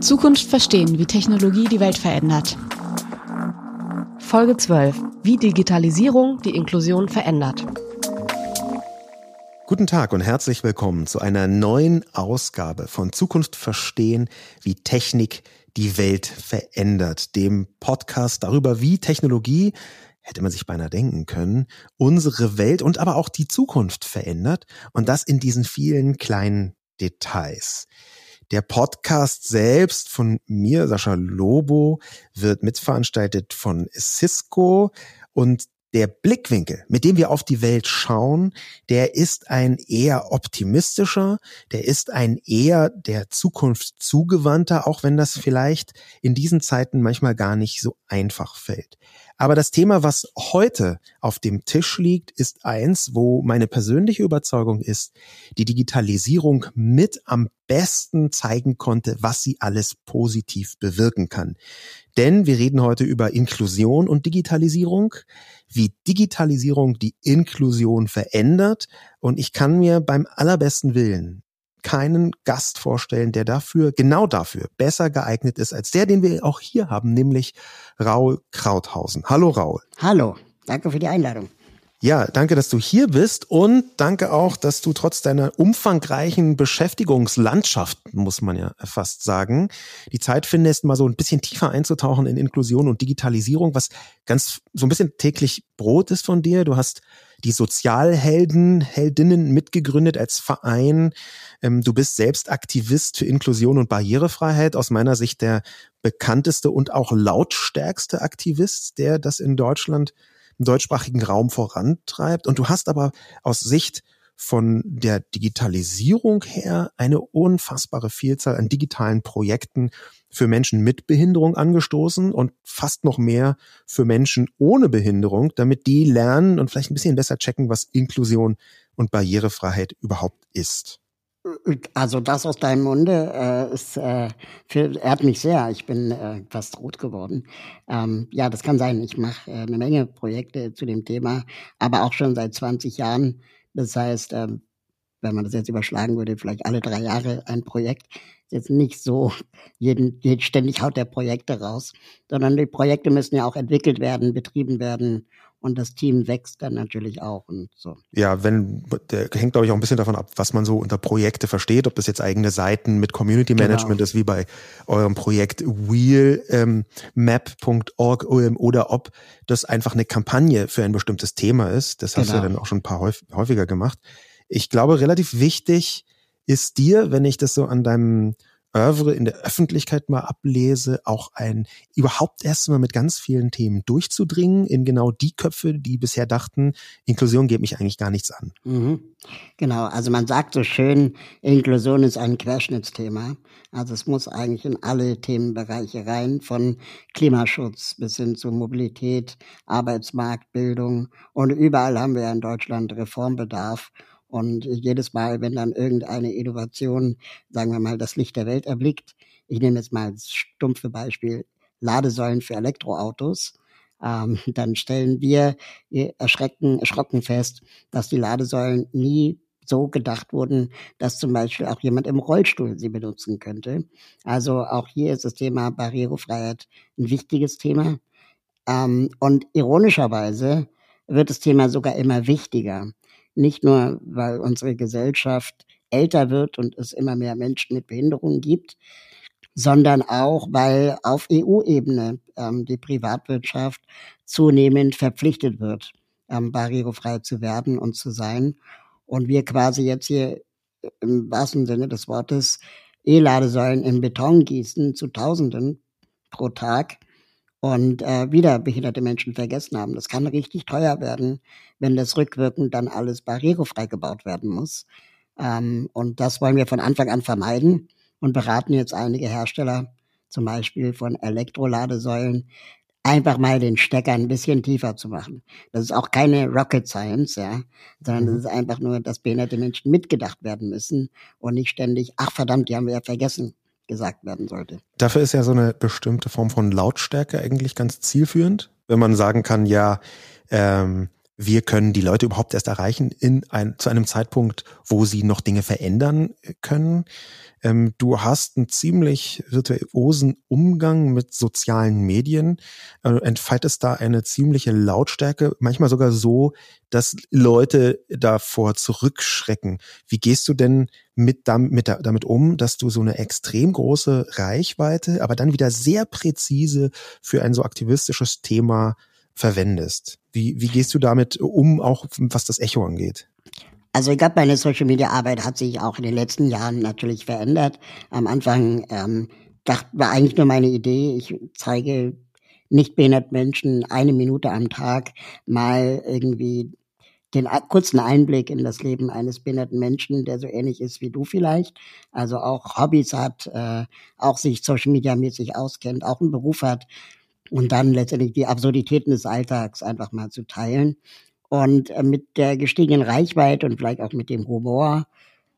Zukunft verstehen, wie Technologie die Welt verändert. Folge 12. Wie Digitalisierung die Inklusion verändert. Guten Tag und herzlich willkommen zu einer neuen Ausgabe von Zukunft verstehen, wie Technik die Welt verändert, dem Podcast darüber, wie Technologie hätte man sich beinahe denken können, unsere Welt und aber auch die Zukunft verändert und das in diesen vielen kleinen Details. Der Podcast selbst von mir, Sascha Lobo, wird mitveranstaltet von Cisco und der Blickwinkel, mit dem wir auf die Welt schauen, der ist ein eher optimistischer, der ist ein eher der Zukunft zugewandter, auch wenn das vielleicht in diesen Zeiten manchmal gar nicht so einfach fällt. Aber das Thema, was heute auf dem Tisch liegt, ist eins, wo meine persönliche Überzeugung ist, die Digitalisierung mit am besten zeigen konnte, was sie alles positiv bewirken kann. Denn wir reden heute über Inklusion und Digitalisierung, wie Digitalisierung die Inklusion verändert. Und ich kann mir beim allerbesten Willen keinen Gast vorstellen, der dafür, genau dafür, besser geeignet ist als der, den wir auch hier haben, nämlich Raul Krauthausen. Hallo Raul. Hallo, danke für die Einladung. Ja, danke, dass du hier bist und danke auch, dass du trotz deiner umfangreichen Beschäftigungslandschaft, muss man ja fast sagen, die Zeit findest, mal so ein bisschen tiefer einzutauchen in Inklusion und Digitalisierung, was ganz so ein bisschen täglich Brot ist von dir. Du hast die Sozialhelden, Heldinnen mitgegründet als Verein. Ähm, du bist selbst Aktivist für Inklusion und Barrierefreiheit. Aus meiner Sicht der bekannteste und auch lautstärkste Aktivist, der das in Deutschland im deutschsprachigen Raum vorantreibt. Und du hast aber aus Sicht von der Digitalisierung her eine unfassbare Vielzahl an digitalen Projekten für Menschen mit Behinderung angestoßen und fast noch mehr für Menschen ohne Behinderung, damit die lernen und vielleicht ein bisschen besser checken, was Inklusion und Barrierefreiheit überhaupt ist. Also das aus deinem Munde äh, ist, äh, für, ehrt mich sehr. Ich bin äh, fast rot geworden. Ähm, ja, das kann sein. Ich mache äh, eine Menge Projekte zu dem Thema, aber auch schon seit 20 Jahren. Das heißt, äh, wenn man das jetzt überschlagen würde, vielleicht alle drei Jahre ein Projekt. Ist jetzt nicht so, jeden, jeden, ständig haut der Projekte raus, sondern die Projekte müssen ja auch entwickelt werden, betrieben werden und das Team wächst dann natürlich auch und so. Ja, wenn der hängt glaube ich auch ein bisschen davon ab, was man so unter Projekte versteht, ob das jetzt eigene Seiten mit Community genau. Management genau. ist wie bei eurem Projekt wheelmap.org ähm, oder ob das einfach eine Kampagne für ein bestimmtes Thema ist. Das hast genau. du ja dann auch schon ein paar häufiger gemacht. Ich glaube, relativ wichtig ist dir, wenn ich das so an deinem Oeuvre in der Öffentlichkeit mal ablese, auch ein überhaupt erstmal mit ganz vielen Themen durchzudringen in genau die Köpfe, die bisher dachten, Inklusion geht mich eigentlich gar nichts an. Mhm. Genau, also man sagt so schön, Inklusion ist ein Querschnittsthema. Also es muss eigentlich in alle Themenbereiche rein, von Klimaschutz bis hin zu Mobilität, Arbeitsmarkt, Bildung. Und überall haben wir in Deutschland Reformbedarf. Und jedes Mal, wenn dann irgendeine Innovation, sagen wir mal, das Licht der Welt erblickt, ich nehme jetzt mal das stumpfe Beispiel Ladesäulen für Elektroautos, ähm, dann stellen wir erschrecken, erschrocken fest, dass die Ladesäulen nie so gedacht wurden, dass zum Beispiel auch jemand im Rollstuhl sie benutzen könnte. Also auch hier ist das Thema Barrierefreiheit ein wichtiges Thema. Ähm, und ironischerweise wird das Thema sogar immer wichtiger. Nicht nur, weil unsere Gesellschaft älter wird und es immer mehr Menschen mit Behinderungen gibt, sondern auch, weil auf EU-Ebene ähm, die Privatwirtschaft zunehmend verpflichtet wird, ähm, barrierefrei zu werden und zu sein. Und wir quasi jetzt hier im wahrsten Sinne des Wortes E-Ladesäulen in Beton gießen zu Tausenden pro Tag und äh, wieder behinderte Menschen vergessen haben. Das kann richtig teuer werden, wenn das rückwirkend dann alles barrierefrei gebaut werden muss. Ähm, und das wollen wir von Anfang an vermeiden und beraten jetzt einige Hersteller, zum Beispiel von Elektroladesäulen, einfach mal den Stecker ein bisschen tiefer zu machen. Das ist auch keine Rocket Science, ja, sondern das mhm. ist einfach nur, dass behinderte Menschen mitgedacht werden müssen und nicht ständig, ach verdammt, die haben wir ja vergessen gesagt werden sollte. Dafür ist ja so eine bestimmte Form von Lautstärke eigentlich ganz zielführend, wenn man sagen kann, ja, ähm, wir können die Leute überhaupt erst erreichen in ein, zu einem Zeitpunkt, wo sie noch Dinge verändern können. Ähm, du hast einen ziemlich virtuosen Umgang mit sozialen Medien, äh, entfaltest da eine ziemliche Lautstärke, manchmal sogar so, dass Leute davor zurückschrecken. Wie gehst du denn mit, damit, damit um, dass du so eine extrem große Reichweite, aber dann wieder sehr präzise für ein so aktivistisches Thema verwendest? Wie, wie gehst du damit um, auch was das Echo angeht? Also ich glaube, meine Social Media Arbeit hat sich auch in den letzten Jahren natürlich verändert. Am Anfang ähm, dachte, war eigentlich nur meine Idee, ich zeige nicht behinderten Menschen eine Minute am Tag mal irgendwie den kurzen Einblick in das Leben eines behinderten Menschen, der so ähnlich ist wie du vielleicht, also auch Hobbys hat, äh, auch sich Social Media mäßig auskennt, auch einen Beruf hat und dann letztendlich die Absurditäten des Alltags einfach mal zu teilen. Und äh, mit der gestiegenen Reichweite und vielleicht auch mit dem Humor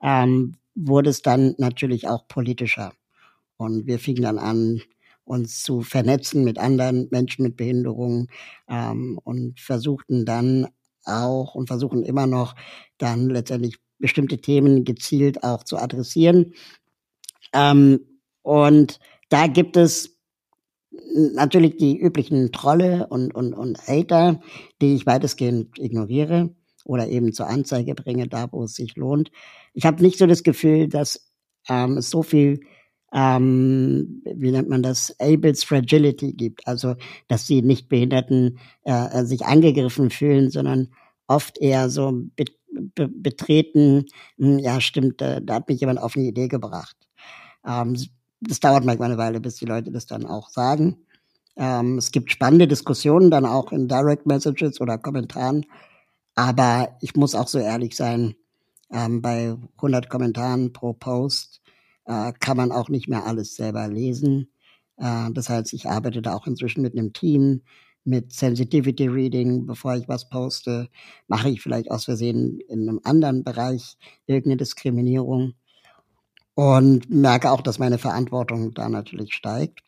ähm, wurde es dann natürlich auch politischer. Und wir fingen dann an, uns zu vernetzen mit anderen Menschen mit Behinderungen ähm, und versuchten dann auch und versuchen immer noch dann letztendlich bestimmte Themen gezielt auch zu adressieren. Ähm, und da gibt es natürlich die üblichen Trolle und, und, und Hater, die ich weitestgehend ignoriere oder eben zur Anzeige bringe, da wo es sich lohnt. Ich habe nicht so das Gefühl, dass ähm, es so viel, ähm, wie nennt man das, Able's Fragility gibt, also dass die Nichtbehinderten äh, sich angegriffen fühlen, sondern oft eher so be be betreten, hm, ja stimmt, da, da hat mich jemand auf eine Idee gebracht. Ähm, das dauert manchmal eine Weile, bis die Leute das dann auch sagen. Ähm, es gibt spannende Diskussionen dann auch in Direct Messages oder Kommentaren. Aber ich muss auch so ehrlich sein, ähm, bei 100 Kommentaren pro Post äh, kann man auch nicht mehr alles selber lesen. Äh, das heißt, ich arbeite da auch inzwischen mit einem Team, mit Sensitivity Reading, bevor ich was poste, mache ich vielleicht aus Versehen in einem anderen Bereich irgendeine Diskriminierung und merke auch, dass meine Verantwortung da natürlich steigt.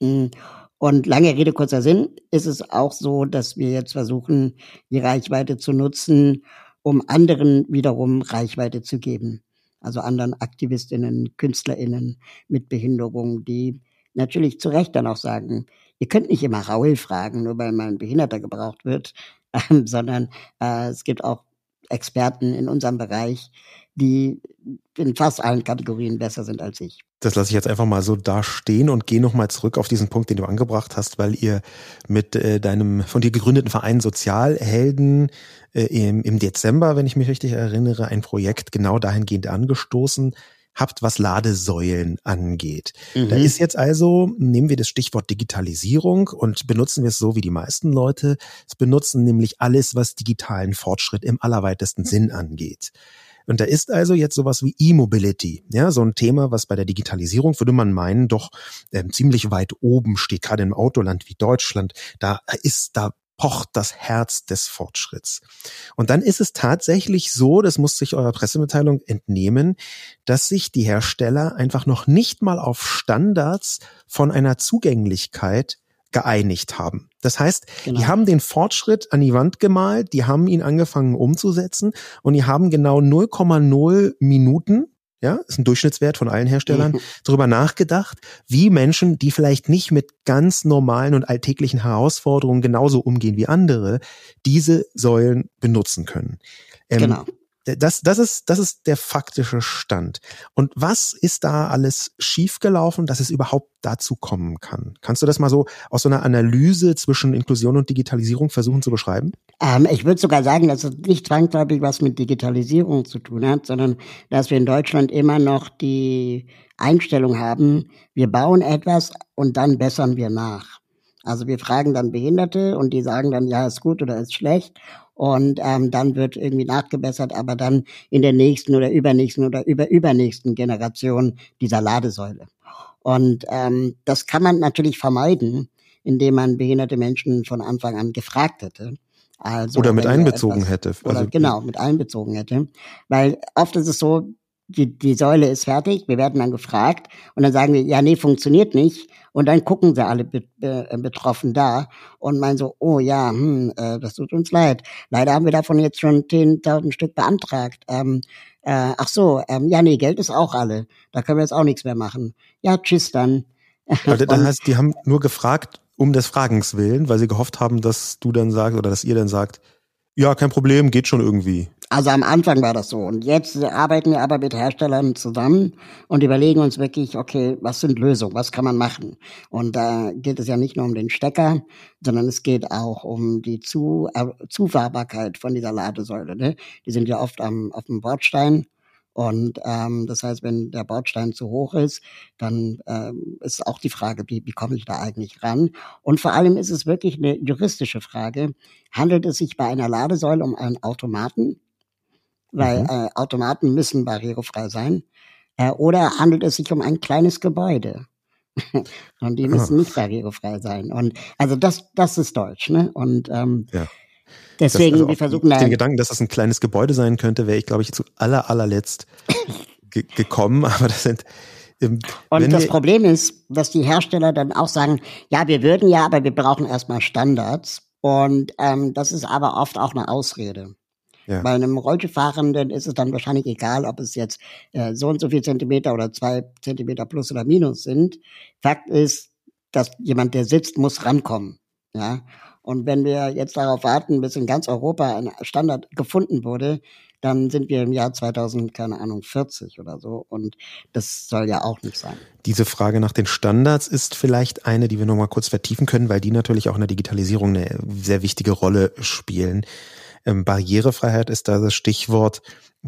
Hm, und lange Rede, kurzer Sinn, ist es auch so, dass wir jetzt versuchen, die Reichweite zu nutzen, um anderen wiederum Reichweite zu geben. Also anderen Aktivistinnen, Künstlerinnen mit Behinderung, die natürlich zu Recht dann auch sagen, ihr könnt nicht immer Raul fragen, nur weil mal ein Behinderter gebraucht wird, sondern äh, es gibt auch Experten in unserem Bereich, die in fast allen Kategorien besser sind als ich. Das lasse ich jetzt einfach mal so da stehen und gehe nochmal zurück auf diesen Punkt, den du angebracht hast, weil ihr mit äh, deinem von dir gegründeten Verein Sozialhelden äh, im, im Dezember, wenn ich mich richtig erinnere, ein Projekt genau dahingehend angestoßen habt, was Ladesäulen angeht. Mhm. Da ist jetzt also, nehmen wir das Stichwort Digitalisierung und benutzen wir es so wie die meisten Leute. Es benutzen nämlich alles, was digitalen Fortschritt im allerweitesten Sinn angeht. Und da ist also jetzt sowas wie E-Mobility, ja, so ein Thema, was bei der Digitalisierung, würde man meinen, doch ähm, ziemlich weit oben steht, gerade im Autoland wie Deutschland. Da ist, da pocht das Herz des Fortschritts. Und dann ist es tatsächlich so, das muss sich eurer Pressemitteilung entnehmen, dass sich die Hersteller einfach noch nicht mal auf Standards von einer Zugänglichkeit geeinigt haben. Das heißt, genau. die haben den Fortschritt an die Wand gemalt, die haben ihn angefangen umzusetzen und die haben genau 0,0 Minuten ja, ist ein Durchschnittswert von allen Herstellern, darüber nachgedacht, wie Menschen, die vielleicht nicht mit ganz normalen und alltäglichen Herausforderungen genauso umgehen wie andere, diese Säulen benutzen können. Ähm, genau. Das, das, ist, das ist der faktische Stand. Und was ist da alles schiefgelaufen, dass es überhaupt dazu kommen kann? Kannst du das mal so aus so einer Analyse zwischen Inklusion und Digitalisierung versuchen zu beschreiben? Ähm, ich würde sogar sagen, dass es nicht zwangsläufig was mit Digitalisierung zu tun hat, sondern dass wir in Deutschland immer noch die Einstellung haben, wir bauen etwas und dann bessern wir nach. Also wir fragen dann Behinderte und die sagen dann, ja, ist gut oder ist schlecht und ähm, dann wird irgendwie nachgebessert, aber dann in der nächsten oder übernächsten oder überübernächsten Generation dieser Ladesäule. Und ähm, das kann man natürlich vermeiden, indem man behinderte Menschen von Anfang an gefragt hätte. Also, oder mit einbezogen etwas, hätte. Also, oder genau, mit einbezogen hätte. Weil oft ist es so, die, die Säule ist fertig, wir werden dann gefragt und dann sagen wir, ja, nee, funktioniert nicht. Und dann gucken sie alle be be betroffen da und meinen so, oh ja, hm, äh, das tut uns leid. Leider haben wir davon jetzt schon 10.000 Stück beantragt. Ähm, äh, ach so, ähm, ja, nee, Geld ist auch alle. Da können wir jetzt auch nichts mehr machen. Ja, tschüss dann. Also, das heißt, die haben nur gefragt um des Fragens willen, weil sie gehofft haben, dass du dann sagst oder dass ihr dann sagt, ja, kein Problem, geht schon irgendwie. Also am Anfang war das so. Und jetzt arbeiten wir aber mit Herstellern zusammen und überlegen uns wirklich, okay, was sind Lösungen, was kann man machen? Und da geht es ja nicht nur um den Stecker, sondern es geht auch um die Zu äh, Zufahrbarkeit von dieser Ladesäule. Ne? Die sind ja oft am, auf dem Bordstein und ähm, das heißt, wenn der Bordstein zu hoch ist, dann ähm, ist auch die Frage, wie, wie komme ich da eigentlich ran? Und vor allem ist es wirklich eine juristische Frage. Handelt es sich bei einer Ladesäule um einen Automaten? Weil mhm. äh, Automaten müssen barrierefrei sein. Äh, oder handelt es sich um ein kleines Gebäude? und die müssen nicht barrierefrei sein. Und also das, das ist Deutsch, ne? Und ähm, ja. Deswegen, also wir versuchen Den Gedanken, dass das ein kleines Gebäude sein könnte, wäre ich, glaube ich, zu aller, allerletzt ge gekommen. Aber das sind. Ähm, und das Problem ist, dass die Hersteller dann auch sagen, ja, wir würden ja, aber wir brauchen erstmal Standards. Und ähm, das ist aber oft auch eine Ausrede. Ja. Bei einem Rollstuhlfahrenden ist es dann wahrscheinlich egal, ob es jetzt äh, so und so viel Zentimeter oder zwei Zentimeter plus oder minus sind. Fakt ist, dass jemand, der sitzt, muss rankommen. Ja. Und wenn wir jetzt darauf warten, bis in ganz Europa ein Standard gefunden wurde, dann sind wir im Jahr 2000, keine Ahnung, 40 oder so. Und das soll ja auch nicht sein. Diese Frage nach den Standards ist vielleicht eine, die wir nochmal kurz vertiefen können, weil die natürlich auch in der Digitalisierung eine sehr wichtige Rolle spielen. Ähm, Barrierefreiheit ist da das Stichwort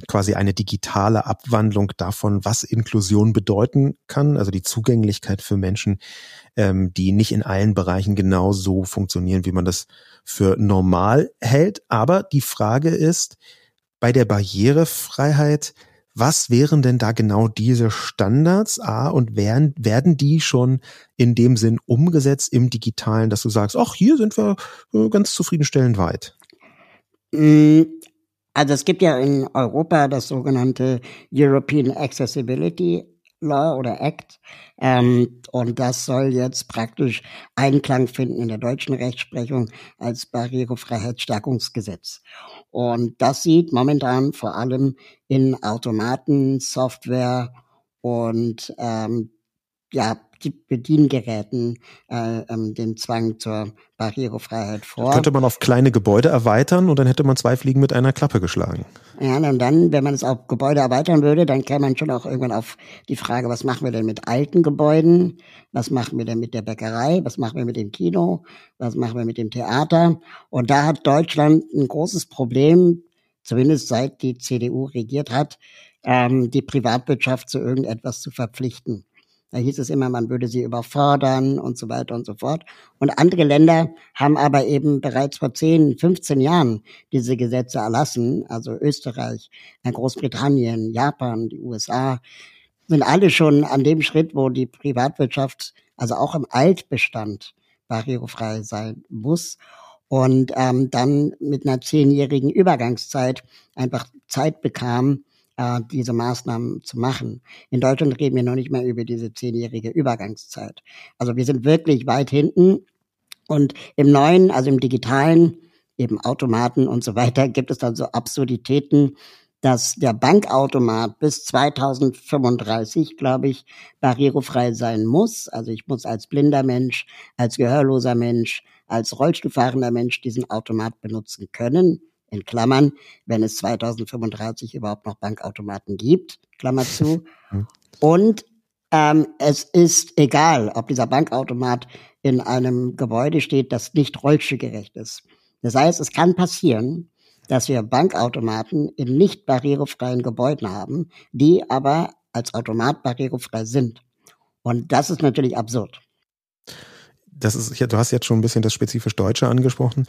quasi eine digitale Abwandlung davon, was Inklusion bedeuten kann, also die Zugänglichkeit für Menschen, ähm, die nicht in allen Bereichen genau so funktionieren, wie man das für normal hält. Aber die Frage ist, bei der Barrierefreiheit, was wären denn da genau diese Standards? A, und werden, werden die schon in dem Sinn umgesetzt im Digitalen, dass du sagst, ach, hier sind wir äh, ganz zufriedenstellend weit? Mm, also es gibt ja in Europa das sogenannte European Accessibility Law oder Act. Ähm, und das soll jetzt praktisch Einklang finden in der deutschen Rechtsprechung als Barrierefreiheitsstärkungsgesetz. Und das sieht momentan vor allem in Automaten, Software und ähm, ja, Bediengeräten äh, ähm, den Zwang zur Barrierefreiheit vor. könnte man auf kleine Gebäude erweitern und dann hätte man zwei Fliegen mit einer Klappe geschlagen. Ja, und dann, wenn man es auf Gebäude erweitern würde, dann käme man schon auch irgendwann auf die Frage, was machen wir denn mit alten Gebäuden? Was machen wir denn mit der Bäckerei? Was machen wir mit dem Kino? Was machen wir mit dem Theater? Und da hat Deutschland ein großes Problem, zumindest seit die CDU regiert hat, ähm, die Privatwirtschaft zu irgendetwas zu verpflichten. Da hieß es immer, man würde sie überfordern und so weiter und so fort. Und andere Länder haben aber eben bereits vor 10, 15 Jahren diese Gesetze erlassen. Also Österreich, Großbritannien, Japan, die USA sind alle schon an dem Schritt, wo die Privatwirtschaft, also auch im Altbestand, barrierefrei sein muss und ähm, dann mit einer zehnjährigen Übergangszeit einfach Zeit bekam, äh, diese Maßnahmen zu machen. In Deutschland reden wir noch nicht mehr über diese zehnjährige Übergangszeit. Also wir sind wirklich weit hinten. Und im neuen, also im digitalen, eben Automaten und so weiter, gibt es dann so Absurditäten, dass der Bankautomat bis 2035, glaube ich, barrierefrei sein muss. Also ich muss als blinder Mensch, als gehörloser Mensch, als Rollstuhlfahrender Mensch diesen Automat benutzen können in Klammern, wenn es 2035 überhaupt noch Bankautomaten gibt, Klammer zu. Hm. Und ähm, es ist egal, ob dieser Bankautomat in einem Gebäude steht, das nicht rollstuhlgerecht ist. Das heißt, es kann passieren, dass wir Bankautomaten in nicht barrierefreien Gebäuden haben, die aber als Automat barrierefrei sind. Und das ist natürlich absurd das ist, du hast jetzt schon ein bisschen das spezifisch Deutsche angesprochen.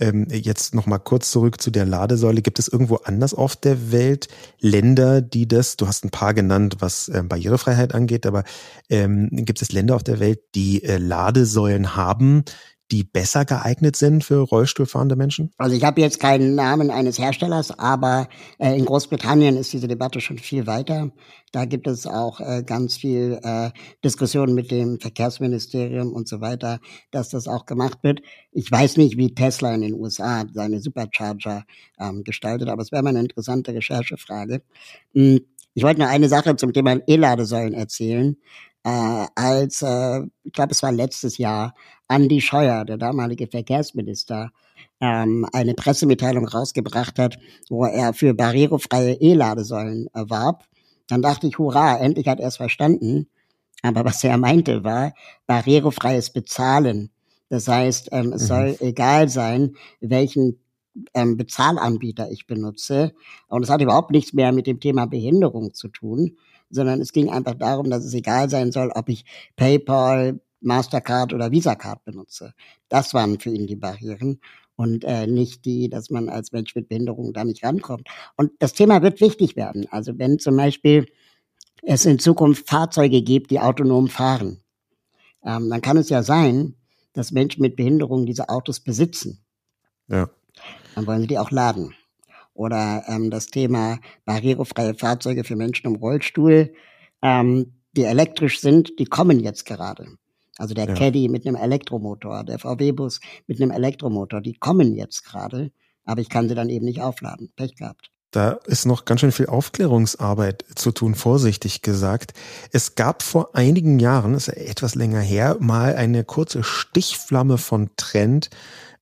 Ähm, jetzt nochmal kurz zurück zu der Ladesäule. Gibt es irgendwo anders auf der Welt Länder, die das, du hast ein paar genannt, was äh, Barrierefreiheit angeht, aber ähm, gibt es Länder auf der Welt, die äh, Ladesäulen haben, die besser geeignet sind für Rollstuhlfahrende Menschen? Also ich habe jetzt keinen Namen eines Herstellers, aber äh, in Großbritannien ist diese Debatte schon viel weiter. Da gibt es auch äh, ganz viel äh, Diskussionen mit dem Verkehrsministerium und so weiter, dass das auch gemacht wird. Ich weiß nicht, wie Tesla in den USA seine Supercharger ähm, gestaltet, aber es wäre mal eine interessante Recherchefrage. Hm, ich wollte nur eine Sache zum Thema E-Ladesäulen erzählen. Äh, als, äh, ich glaube, es war letztes Jahr, Andy Scheuer, der damalige Verkehrsminister, ähm, eine Pressemitteilung rausgebracht hat, wo er für barrierefreie E-Ladesäulen erwarb. Dann dachte ich, hurra, endlich hat er es verstanden. Aber was er meinte war barrierefreies Bezahlen. Das heißt, ähm, es mhm. soll egal sein, welchen ähm, Bezahlanbieter ich benutze. Und es hat überhaupt nichts mehr mit dem Thema Behinderung zu tun, sondern es ging einfach darum, dass es egal sein soll, ob ich PayPal, Mastercard oder Visa Card benutze. Das waren für ihn die Barrieren und äh, nicht die, dass man als Mensch mit Behinderung da nicht rankommt. Und das Thema wird wichtig werden. Also wenn zum Beispiel es in Zukunft Fahrzeuge gibt, die autonom fahren, ähm, dann kann es ja sein, dass Menschen mit Behinderung diese Autos besitzen. Ja. Dann wollen sie die auch laden. Oder ähm, das Thema barrierefreie Fahrzeuge für Menschen im Rollstuhl, ähm, die elektrisch sind, die kommen jetzt gerade. Also der ja. Caddy mit einem Elektromotor, der VW-Bus mit einem Elektromotor, die kommen jetzt gerade, aber ich kann sie dann eben nicht aufladen. Pech gehabt. Da ist noch ganz schön viel Aufklärungsarbeit zu tun, vorsichtig gesagt. Es gab vor einigen Jahren, ist etwas länger her, mal eine kurze Stichflamme von Trend,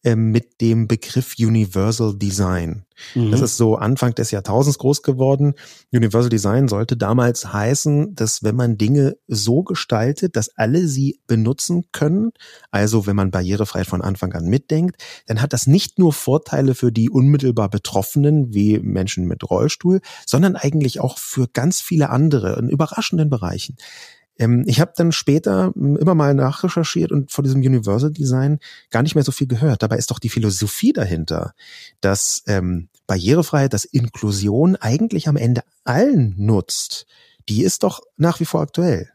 ähm, mit dem Begriff Universal Design. Mhm. Das ist so Anfang des Jahrtausends groß geworden. Universal Design sollte damals heißen, dass wenn man Dinge so gestaltet, dass alle sie benutzen können, also wenn man Barrierefreiheit von Anfang an mitdenkt, dann hat das nicht nur Vorteile für die unmittelbar Betroffenen wie Menschen mit Rollstuhl, sondern eigentlich auch für ganz viele andere in überraschenden Bereichen. Ähm, ich habe dann später hm, immer mal nachrecherchiert und von diesem Universal Design gar nicht mehr so viel gehört. Dabei ist doch die Philosophie dahinter, dass ähm, Barrierefreiheit, dass Inklusion eigentlich am Ende allen nutzt. Die ist doch nach wie vor aktuell.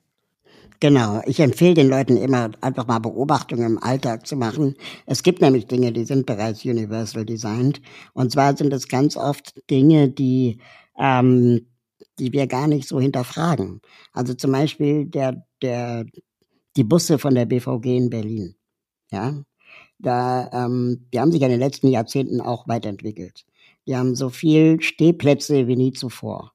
Genau, ich empfehle den Leuten immer einfach mal Beobachtungen im Alltag zu machen. Es gibt nämlich Dinge, die sind bereits universal designed. Und zwar sind es ganz oft Dinge, die ähm, die wir gar nicht so hinterfragen. Also zum Beispiel der, der, die Busse von der BVG in Berlin. Ja, da, ähm, die haben sich in den letzten Jahrzehnten auch weiterentwickelt. Die haben so viel Stehplätze wie nie zuvor.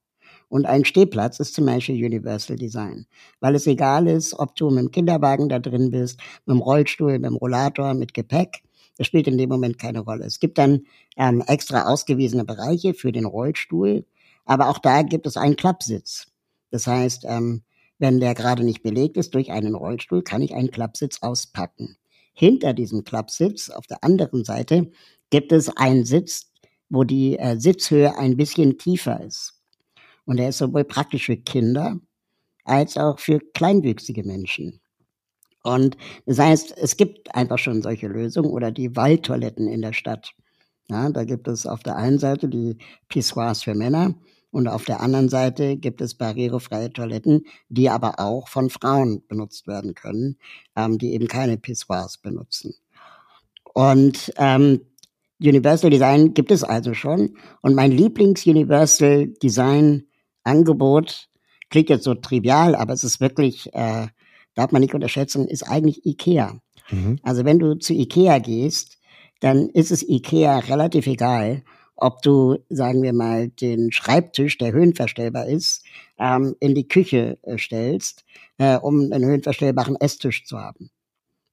Und ein Stehplatz ist zum Beispiel Universal Design, weil es egal ist, ob du mit dem Kinderwagen da drin bist, mit dem Rollstuhl, mit dem Rollator, mit Gepäck. Das spielt in dem Moment keine Rolle. Es gibt dann ähm, extra ausgewiesene Bereiche für den Rollstuhl, aber auch da gibt es einen Klappsitz. Das heißt, ähm, wenn der gerade nicht belegt ist durch einen Rollstuhl, kann ich einen Klappsitz auspacken. Hinter diesem Klappsitz, auf der anderen Seite, gibt es einen Sitz, wo die äh, Sitzhöhe ein bisschen tiefer ist. Und der ist sowohl praktisch für Kinder als auch für kleinwüchsige Menschen. Und das heißt, es gibt einfach schon solche Lösungen oder die Waldtoiletten in der Stadt. Ja, da gibt es auf der einen Seite die Pissoirs für Männer und auf der anderen Seite gibt es barrierefreie Toiletten, die aber auch von Frauen benutzt werden können, ähm, die eben keine Pissoirs benutzen. Und ähm, Universal Design gibt es also schon. Und mein Lieblings-Universal Design-Angebot klingt jetzt so trivial, aber es ist wirklich, äh, darf man nicht unterschätzen, ist eigentlich IKEA. Mhm. Also wenn du zu IKEA gehst, dann ist es IKEA relativ egal, ob du, sagen wir mal, den Schreibtisch, der höhenverstellbar ist, ähm, in die Küche äh, stellst, äh, um einen höhenverstellbaren Esstisch zu haben.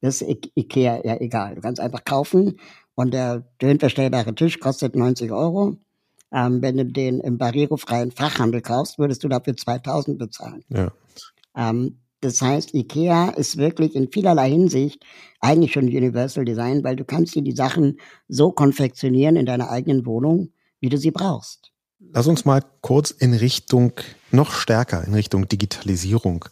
Das ist I Ikea ja egal. Du kannst einfach kaufen und der höhenverstellbare Tisch kostet 90 Euro. Ähm, wenn du den im barrierefreien Fachhandel kaufst, würdest du dafür 2000 bezahlen. Ja. Ähm, das heißt, IKEA ist wirklich in vielerlei Hinsicht eigentlich schon Universal Design, weil du kannst dir die Sachen so konfektionieren in deiner eigenen Wohnung, wie du sie brauchst. Lass uns mal kurz in Richtung, noch stärker in Richtung Digitalisierung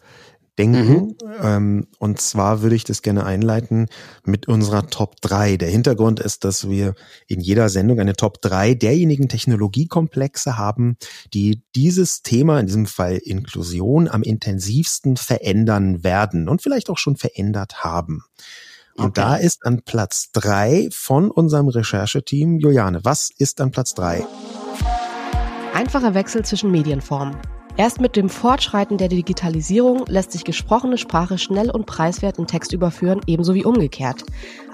denken. Mhm. Ähm, und zwar würde ich das gerne einleiten mit unserer Top 3. Der Hintergrund ist, dass wir in jeder Sendung eine Top 3 derjenigen Technologiekomplexe haben, die dieses Thema, in diesem Fall Inklusion, am intensivsten verändern werden und vielleicht auch schon verändert haben. Und okay. da ist an Platz drei von unserem Rechercheteam Juliane. Was ist an Platz drei? Einfacher Wechsel zwischen Medienformen. Erst mit dem Fortschreiten der Digitalisierung lässt sich gesprochene Sprache schnell und preiswert in Text überführen, ebenso wie umgekehrt.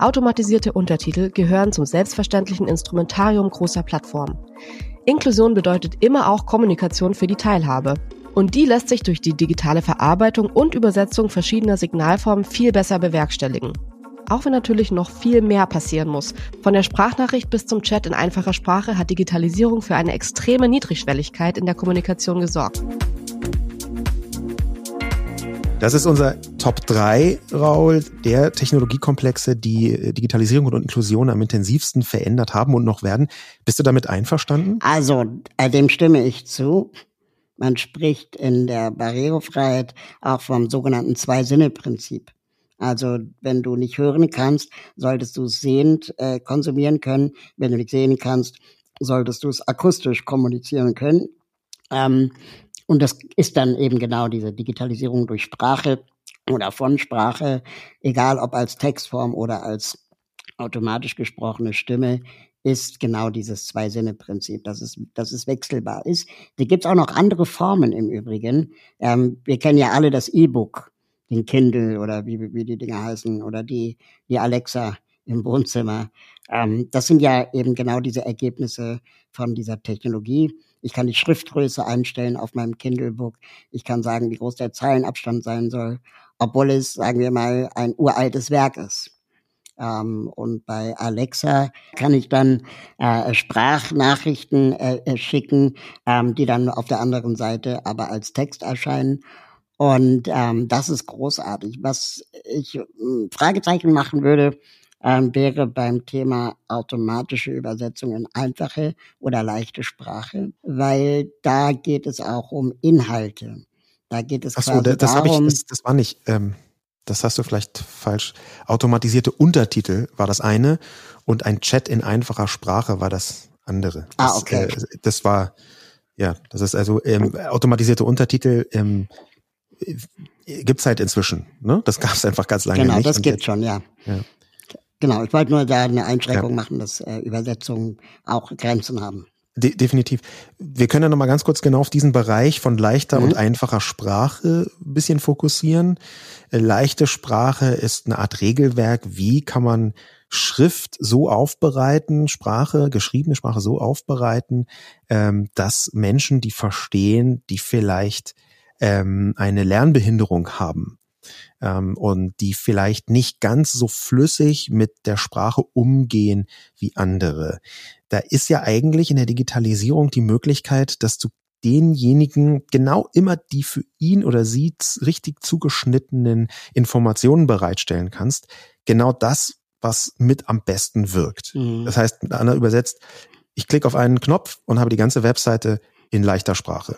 Automatisierte Untertitel gehören zum selbstverständlichen Instrumentarium großer Plattformen. Inklusion bedeutet immer auch Kommunikation für die Teilhabe. Und die lässt sich durch die digitale Verarbeitung und Übersetzung verschiedener Signalformen viel besser bewerkstelligen. Auch wenn natürlich noch viel mehr passieren muss. Von der Sprachnachricht bis zum Chat in einfacher Sprache hat Digitalisierung für eine extreme Niedrigschwelligkeit in der Kommunikation gesorgt. Das ist unser Top 3, Raul, der Technologiekomplexe, die Digitalisierung und Inklusion am intensivsten verändert haben und noch werden. Bist du damit einverstanden? Also, äh, dem stimme ich zu. Man spricht in der Barrierefreiheit auch vom sogenannten Zwei-Sinne-Prinzip. Also wenn du nicht hören kannst, solltest du es sehend äh, konsumieren können. Wenn du nicht sehen kannst, solltest du es akustisch kommunizieren können. Ähm, und das ist dann eben genau diese Digitalisierung durch Sprache oder von Sprache, egal ob als Textform oder als automatisch gesprochene Stimme, ist genau dieses Zwei-Sinne-Prinzip, dass es, dass es wechselbar ist. Da gibt es auch noch andere Formen im Übrigen. Ähm, wir kennen ja alle das E-Book den Kindle oder wie, wie die Dinger heißen oder die, die Alexa im Wohnzimmer. Ähm, das sind ja eben genau diese Ergebnisse von dieser Technologie. Ich kann die Schriftgröße einstellen auf meinem Kindle-Book. Ich kann sagen, wie groß der Zeilenabstand sein soll, obwohl es, sagen wir mal, ein uraltes Werk ist. Ähm, und bei Alexa kann ich dann äh, Sprachnachrichten äh, schicken, ähm, die dann auf der anderen Seite aber als Text erscheinen. Und ähm, das ist großartig. Was ich äh, Fragezeichen machen würde, ähm, wäre beim Thema automatische Übersetzung in einfache oder leichte Sprache, weil da geht es auch um Inhalte. Da geht es Ach so, das, darum. Ich, das, das war nicht. Ähm das hast du vielleicht falsch. Automatisierte Untertitel war das eine und ein Chat in einfacher Sprache war das andere. Ah, das, ah, okay. Äh, das war, ja, das ist also ähm, automatisierte Untertitel ähm, gibt's halt inzwischen. Ne? Das gab's einfach ganz lange genau, nicht. Genau, das gibt schon, ja. ja. Genau, ich wollte nur da eine Einschränkung ja. machen, dass äh, Übersetzungen auch Grenzen haben. De definitiv. Wir können ja noch mal ganz kurz genau auf diesen Bereich von leichter mhm. und einfacher Sprache ein bisschen fokussieren. Äh, leichte Sprache ist eine Art Regelwerk. Wie kann man Schrift so aufbereiten, Sprache, geschriebene Sprache so aufbereiten, ähm, dass Menschen, die verstehen, die vielleicht ähm, eine Lernbehinderung haben ähm, und die vielleicht nicht ganz so flüssig mit der Sprache umgehen wie andere. Da ist ja eigentlich in der Digitalisierung die Möglichkeit, dass du denjenigen genau immer die für ihn oder sie richtig zugeschnittenen Informationen bereitstellen kannst. Genau das, was mit am besten wirkt. Mhm. Das heißt, mit einer übersetzt, ich klicke auf einen Knopf und habe die ganze Webseite in leichter Sprache.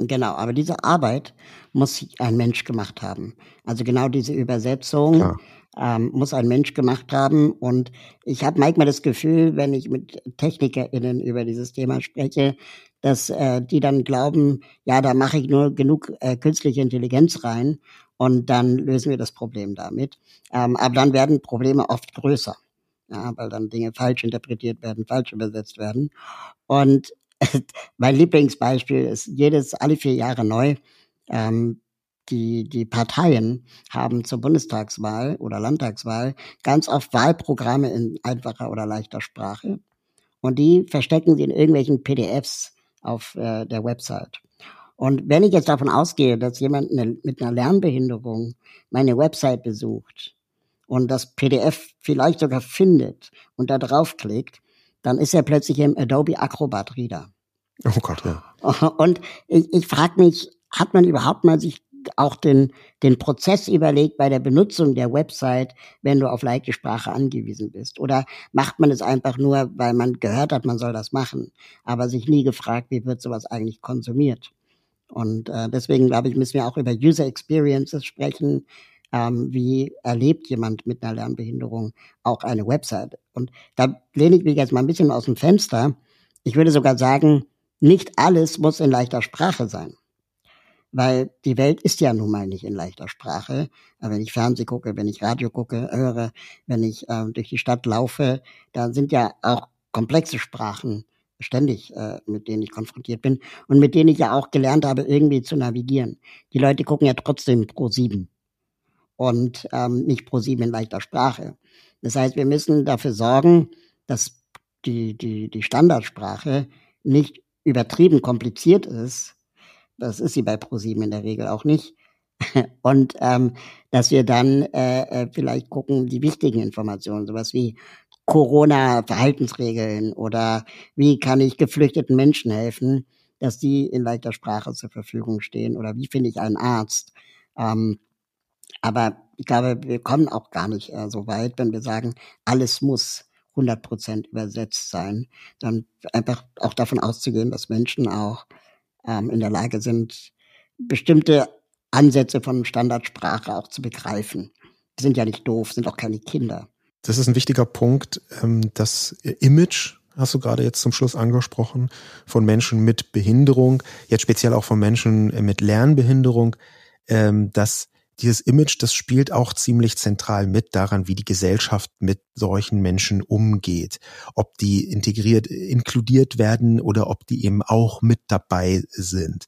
Genau, aber diese Arbeit muss ein Mensch gemacht haben. Also genau diese Übersetzung ähm, muss ein Mensch gemacht haben. Und ich habe manchmal das Gefühl, wenn ich mit TechnikerInnen über dieses Thema spreche, dass äh, die dann glauben, ja, da mache ich nur genug äh, künstliche Intelligenz rein und dann lösen wir das Problem damit. Ähm, aber dann werden Probleme oft größer. Ja, weil dann Dinge falsch interpretiert werden, falsch übersetzt werden. Und mein Lieblingsbeispiel ist jedes, alle vier Jahre neu. Ähm, die, die Parteien haben zur Bundestagswahl oder Landtagswahl ganz oft Wahlprogramme in einfacher oder leichter Sprache. Und die verstecken sie in irgendwelchen PDFs auf äh, der Website. Und wenn ich jetzt davon ausgehe, dass jemand eine, mit einer Lernbehinderung meine Website besucht und das PDF vielleicht sogar findet und da draufklickt, dann ist er plötzlich im Adobe Acrobat Reader. Oh Gott, ja. Und ich, ich frage mich, hat man überhaupt mal sich auch den, den Prozess überlegt bei der Benutzung der Website, wenn du auf leichte Sprache angewiesen bist? Oder macht man es einfach nur, weil man gehört hat, man soll das machen, aber sich nie gefragt, wie wird sowas eigentlich konsumiert? Und äh, deswegen, glaube ich, müssen wir auch über User Experiences sprechen. Ähm, wie erlebt jemand mit einer Lernbehinderung auch eine Website? Und da lehne ich mich jetzt mal ein bisschen aus dem Fenster. Ich würde sogar sagen, nicht alles muss in leichter Sprache sein. weil die Welt ist ja nun mal nicht in leichter Sprache. Aber wenn ich Fernseh gucke, wenn ich Radio gucke, höre, wenn ich äh, durch die Stadt laufe, da sind ja auch komplexe Sprachen ständig, äh, mit denen ich konfrontiert bin und mit denen ich ja auch gelernt habe, irgendwie zu navigieren. Die Leute gucken ja trotzdem pro sieben und ähm, nicht pro sieben in leichter Sprache. Das heißt, wir müssen dafür sorgen, dass die, die, die Standardsprache nicht übertrieben kompliziert ist. Das ist sie bei ProSieben in der Regel auch nicht. Und ähm, dass wir dann äh, äh, vielleicht gucken, die wichtigen Informationen, sowas wie Corona-Verhaltensregeln oder wie kann ich geflüchteten Menschen helfen, dass die in leichter Sprache zur Verfügung stehen oder wie finde ich einen Arzt. Ähm, aber ich glaube, wir kommen auch gar nicht äh, so weit, wenn wir sagen, alles muss 100 Prozent übersetzt sein, dann einfach auch davon auszugehen, dass Menschen auch ähm, in der Lage sind, bestimmte Ansätze von Standardsprache auch zu begreifen. Die sind ja nicht doof, sind auch keine Kinder. Das ist ein wichtiger Punkt. Ähm, das Image hast du gerade jetzt zum Schluss angesprochen, von Menschen mit Behinderung, jetzt speziell auch von Menschen mit Lernbehinderung, ähm, dass dieses Image, das spielt auch ziemlich zentral mit daran, wie die Gesellschaft mit solchen Menschen umgeht. Ob die integriert, inkludiert werden oder ob die eben auch mit dabei sind.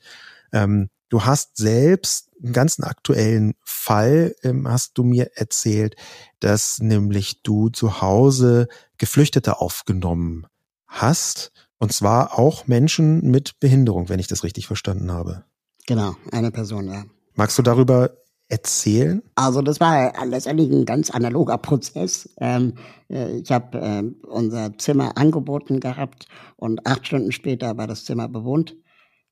Ähm, du hast selbst einen ganzen aktuellen Fall, ähm, hast du mir erzählt, dass nämlich du zu Hause Geflüchtete aufgenommen hast. Und zwar auch Menschen mit Behinderung, wenn ich das richtig verstanden habe. Genau, eine Person, ja. Magst du darüber erzählen? Also das war letztendlich ein ganz analoger Prozess. Ähm, äh, ich habe äh, unser Zimmer angeboten gehabt und acht Stunden später war das Zimmer bewohnt.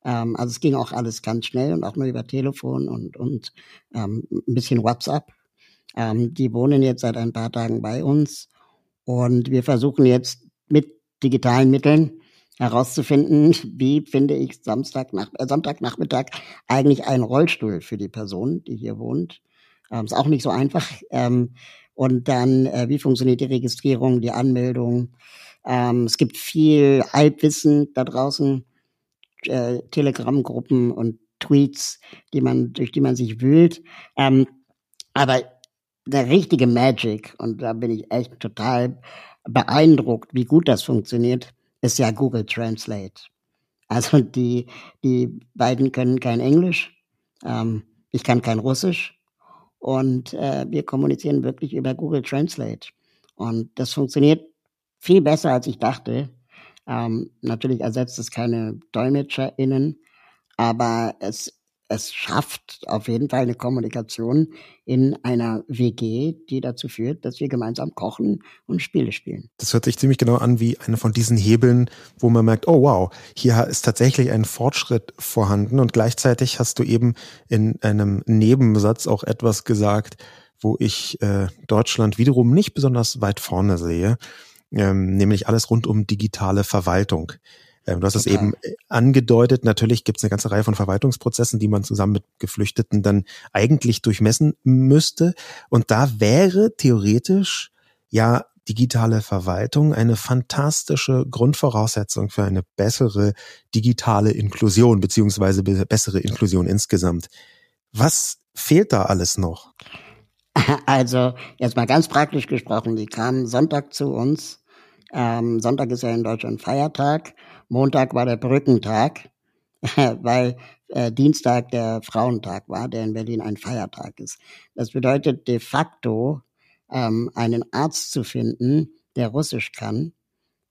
Ähm, also es ging auch alles ganz schnell und auch nur über Telefon und, und ähm, ein bisschen WhatsApp. Ähm, die wohnen jetzt seit ein paar Tagen bei uns und wir versuchen jetzt mit digitalen Mitteln herauszufinden, wie finde ich Samstag nach, äh, Sonntagnachmittag eigentlich einen Rollstuhl für die Person, die hier wohnt. Ähm, ist auch nicht so einfach. Ähm, und dann, äh, wie funktioniert die Registrierung, die Anmeldung? Ähm, es gibt viel Halbwissen da draußen, äh, Telegram-Gruppen und Tweets, die man, durch die man sich wühlt. Ähm, aber der richtige Magic, und da bin ich echt total beeindruckt, wie gut das funktioniert, ist ja Google Translate. Also die, die beiden können kein Englisch, ähm, ich kann kein Russisch und äh, wir kommunizieren wirklich über Google Translate. Und das funktioniert viel besser, als ich dachte. Ähm, natürlich ersetzt es keine DolmetscherInnen, aber es es schafft auf jeden Fall eine Kommunikation in einer WG, die dazu führt, dass wir gemeinsam kochen und Spiele spielen. Das hört sich ziemlich genau an wie einer von diesen Hebeln, wo man merkt, oh wow, hier ist tatsächlich ein Fortschritt vorhanden und gleichzeitig hast du eben in einem Nebensatz auch etwas gesagt, wo ich äh, Deutschland wiederum nicht besonders weit vorne sehe, ähm, nämlich alles rund um digitale Verwaltung. Ähm, du hast es eben äh, angedeutet, natürlich gibt es eine ganze Reihe von Verwaltungsprozessen, die man zusammen mit Geflüchteten dann eigentlich durchmessen müsste. Und da wäre theoretisch ja digitale Verwaltung eine fantastische Grundvoraussetzung für eine bessere digitale Inklusion beziehungsweise bessere Inklusion insgesamt. Was fehlt da alles noch? Also jetzt mal ganz praktisch gesprochen, die kamen Sonntag zu uns. Ähm, Sonntag ist ja in Deutschland Feiertag Montag war der Brückentag, weil äh, Dienstag der Frauentag war, der in Berlin ein Feiertag ist. Das bedeutet de facto, ähm, einen Arzt zu finden, der Russisch kann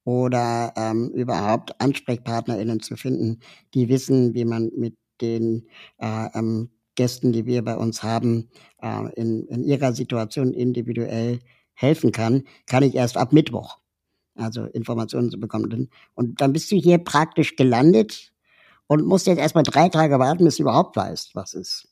oder ähm, überhaupt AnsprechpartnerInnen zu finden, die wissen, wie man mit den äh, ähm, Gästen, die wir bei uns haben, äh, in, in ihrer Situation individuell helfen kann, kann ich erst ab Mittwoch also Informationen zu bekommen. Und dann bist du hier praktisch gelandet und musst jetzt erstmal drei Tage warten, bis du überhaupt weißt, was ist.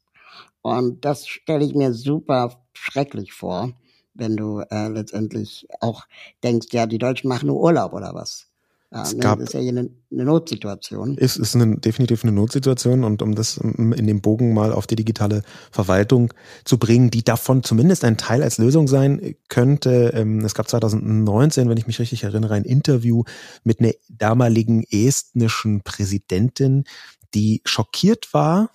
Und das stelle ich mir super schrecklich vor, wenn du äh, letztendlich auch denkst, ja, die Deutschen machen nur Urlaub oder was. Ja, es ne, gab, das ist ja hier eine, eine Notsituation. Es ist eine, definitiv eine Notsituation und um das in dem Bogen mal auf die digitale Verwaltung zu bringen, die davon zumindest ein Teil als Lösung sein könnte. Ähm, es gab 2019, wenn ich mich richtig erinnere, ein Interview mit einer damaligen estnischen Präsidentin, die schockiert war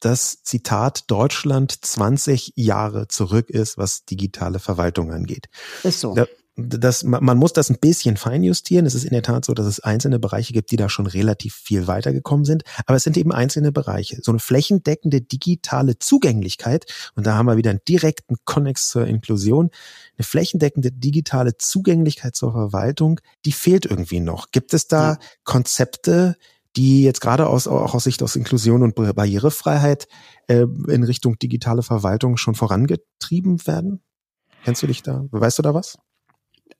dass Zitat Deutschland 20 Jahre zurück ist, was digitale Verwaltung angeht. Ist so. Da, das, man muss das ein bisschen feinjustieren. Es ist in der Tat so, dass es einzelne Bereiche gibt, die da schon relativ viel weitergekommen sind. Aber es sind eben einzelne Bereiche. So eine flächendeckende digitale Zugänglichkeit, und da haben wir wieder einen direkten Konnex zur Inklusion, eine flächendeckende digitale Zugänglichkeit zur Verwaltung, die fehlt irgendwie noch. Gibt es da ja. Konzepte, die jetzt gerade aus, auch aus Sicht aus Inklusion und Barrierefreiheit äh, in Richtung digitale Verwaltung schon vorangetrieben werden? Kennst du dich da? Weißt du da was?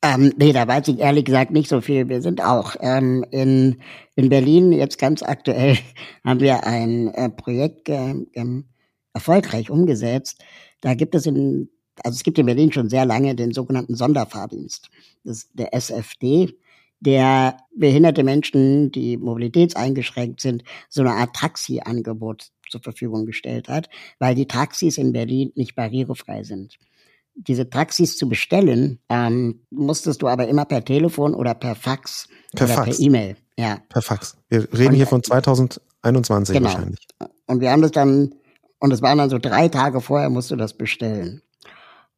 Ähm, nee, da weiß ich ehrlich gesagt nicht so viel. Wir sind auch ähm, in, in Berlin jetzt ganz aktuell haben wir ein äh, Projekt äh, ähm, erfolgreich umgesetzt. Da gibt es in, also es gibt in Berlin schon sehr lange den sogenannten Sonderfahrdienst. Das ist der SFD, der behinderte Menschen, die mobilitätseingeschränkt sind, so eine Art Taxi-Angebot zur Verfügung gestellt hat, weil die Taxis in Berlin nicht barrierefrei sind diese Taxis zu bestellen, ähm, musstest du aber immer per Telefon oder per Fax per oder Fax. per E-Mail. Ja. Per Fax. Wir reden und, hier von 2021 genau. wahrscheinlich. Und wir haben das dann, und es waren dann so drei Tage vorher, musst du das bestellen.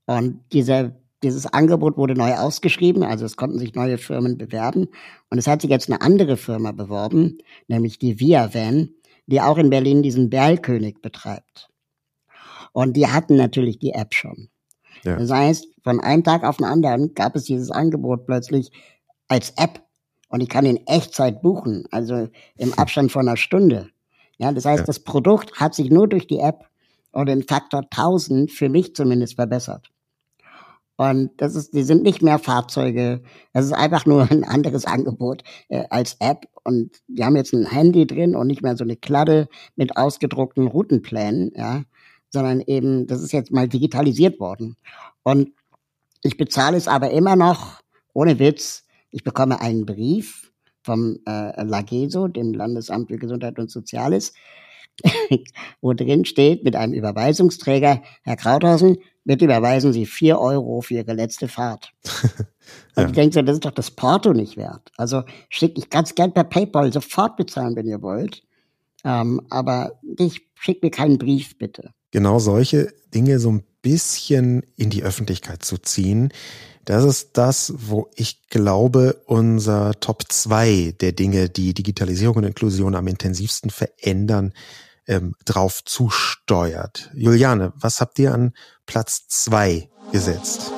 Und dieser, dieses Angebot wurde neu ausgeschrieben, also es konnten sich neue Firmen bewerben. Und es hat sich jetzt eine andere Firma beworben, nämlich die Via Van, die auch in Berlin diesen Berlkönig betreibt. Und die hatten natürlich die App schon. Ja. Das heißt, von einem Tag auf den anderen gab es dieses Angebot plötzlich als App und ich kann in Echtzeit buchen, also im Abstand von einer Stunde. Ja, das heißt, ja. das Produkt hat sich nur durch die App oder den Faktor 1000 für mich zumindest verbessert. Und das ist, die sind nicht mehr Fahrzeuge. Das ist einfach nur ein anderes Angebot äh, als App. Und die haben jetzt ein Handy drin und nicht mehr so eine Kladde mit ausgedruckten Routenplänen, ja sondern eben, das ist jetzt mal digitalisiert worden. Und ich bezahle es aber immer noch, ohne Witz, ich bekomme einen Brief vom äh, LAGESO, dem Landesamt für Gesundheit und Soziales, wo drin steht mit einem Überweisungsträger, Herr Krauthausen, bitte überweisen Sie vier Euro für Ihre letzte Fahrt. ja. Und ich denke so, das ist doch das Porto nicht wert. Also schicke ich ganz gern per PayPal sofort bezahlen, wenn ihr wollt. Ähm, aber ich schicke mir keinen Brief, bitte genau solche Dinge so ein bisschen in die Öffentlichkeit zu ziehen. Das ist das, wo ich glaube, unser Top 2 der Dinge, die Digitalisierung und Inklusion am intensivsten verändern, ähm, drauf zusteuert. Juliane, was habt ihr an Platz 2 gesetzt?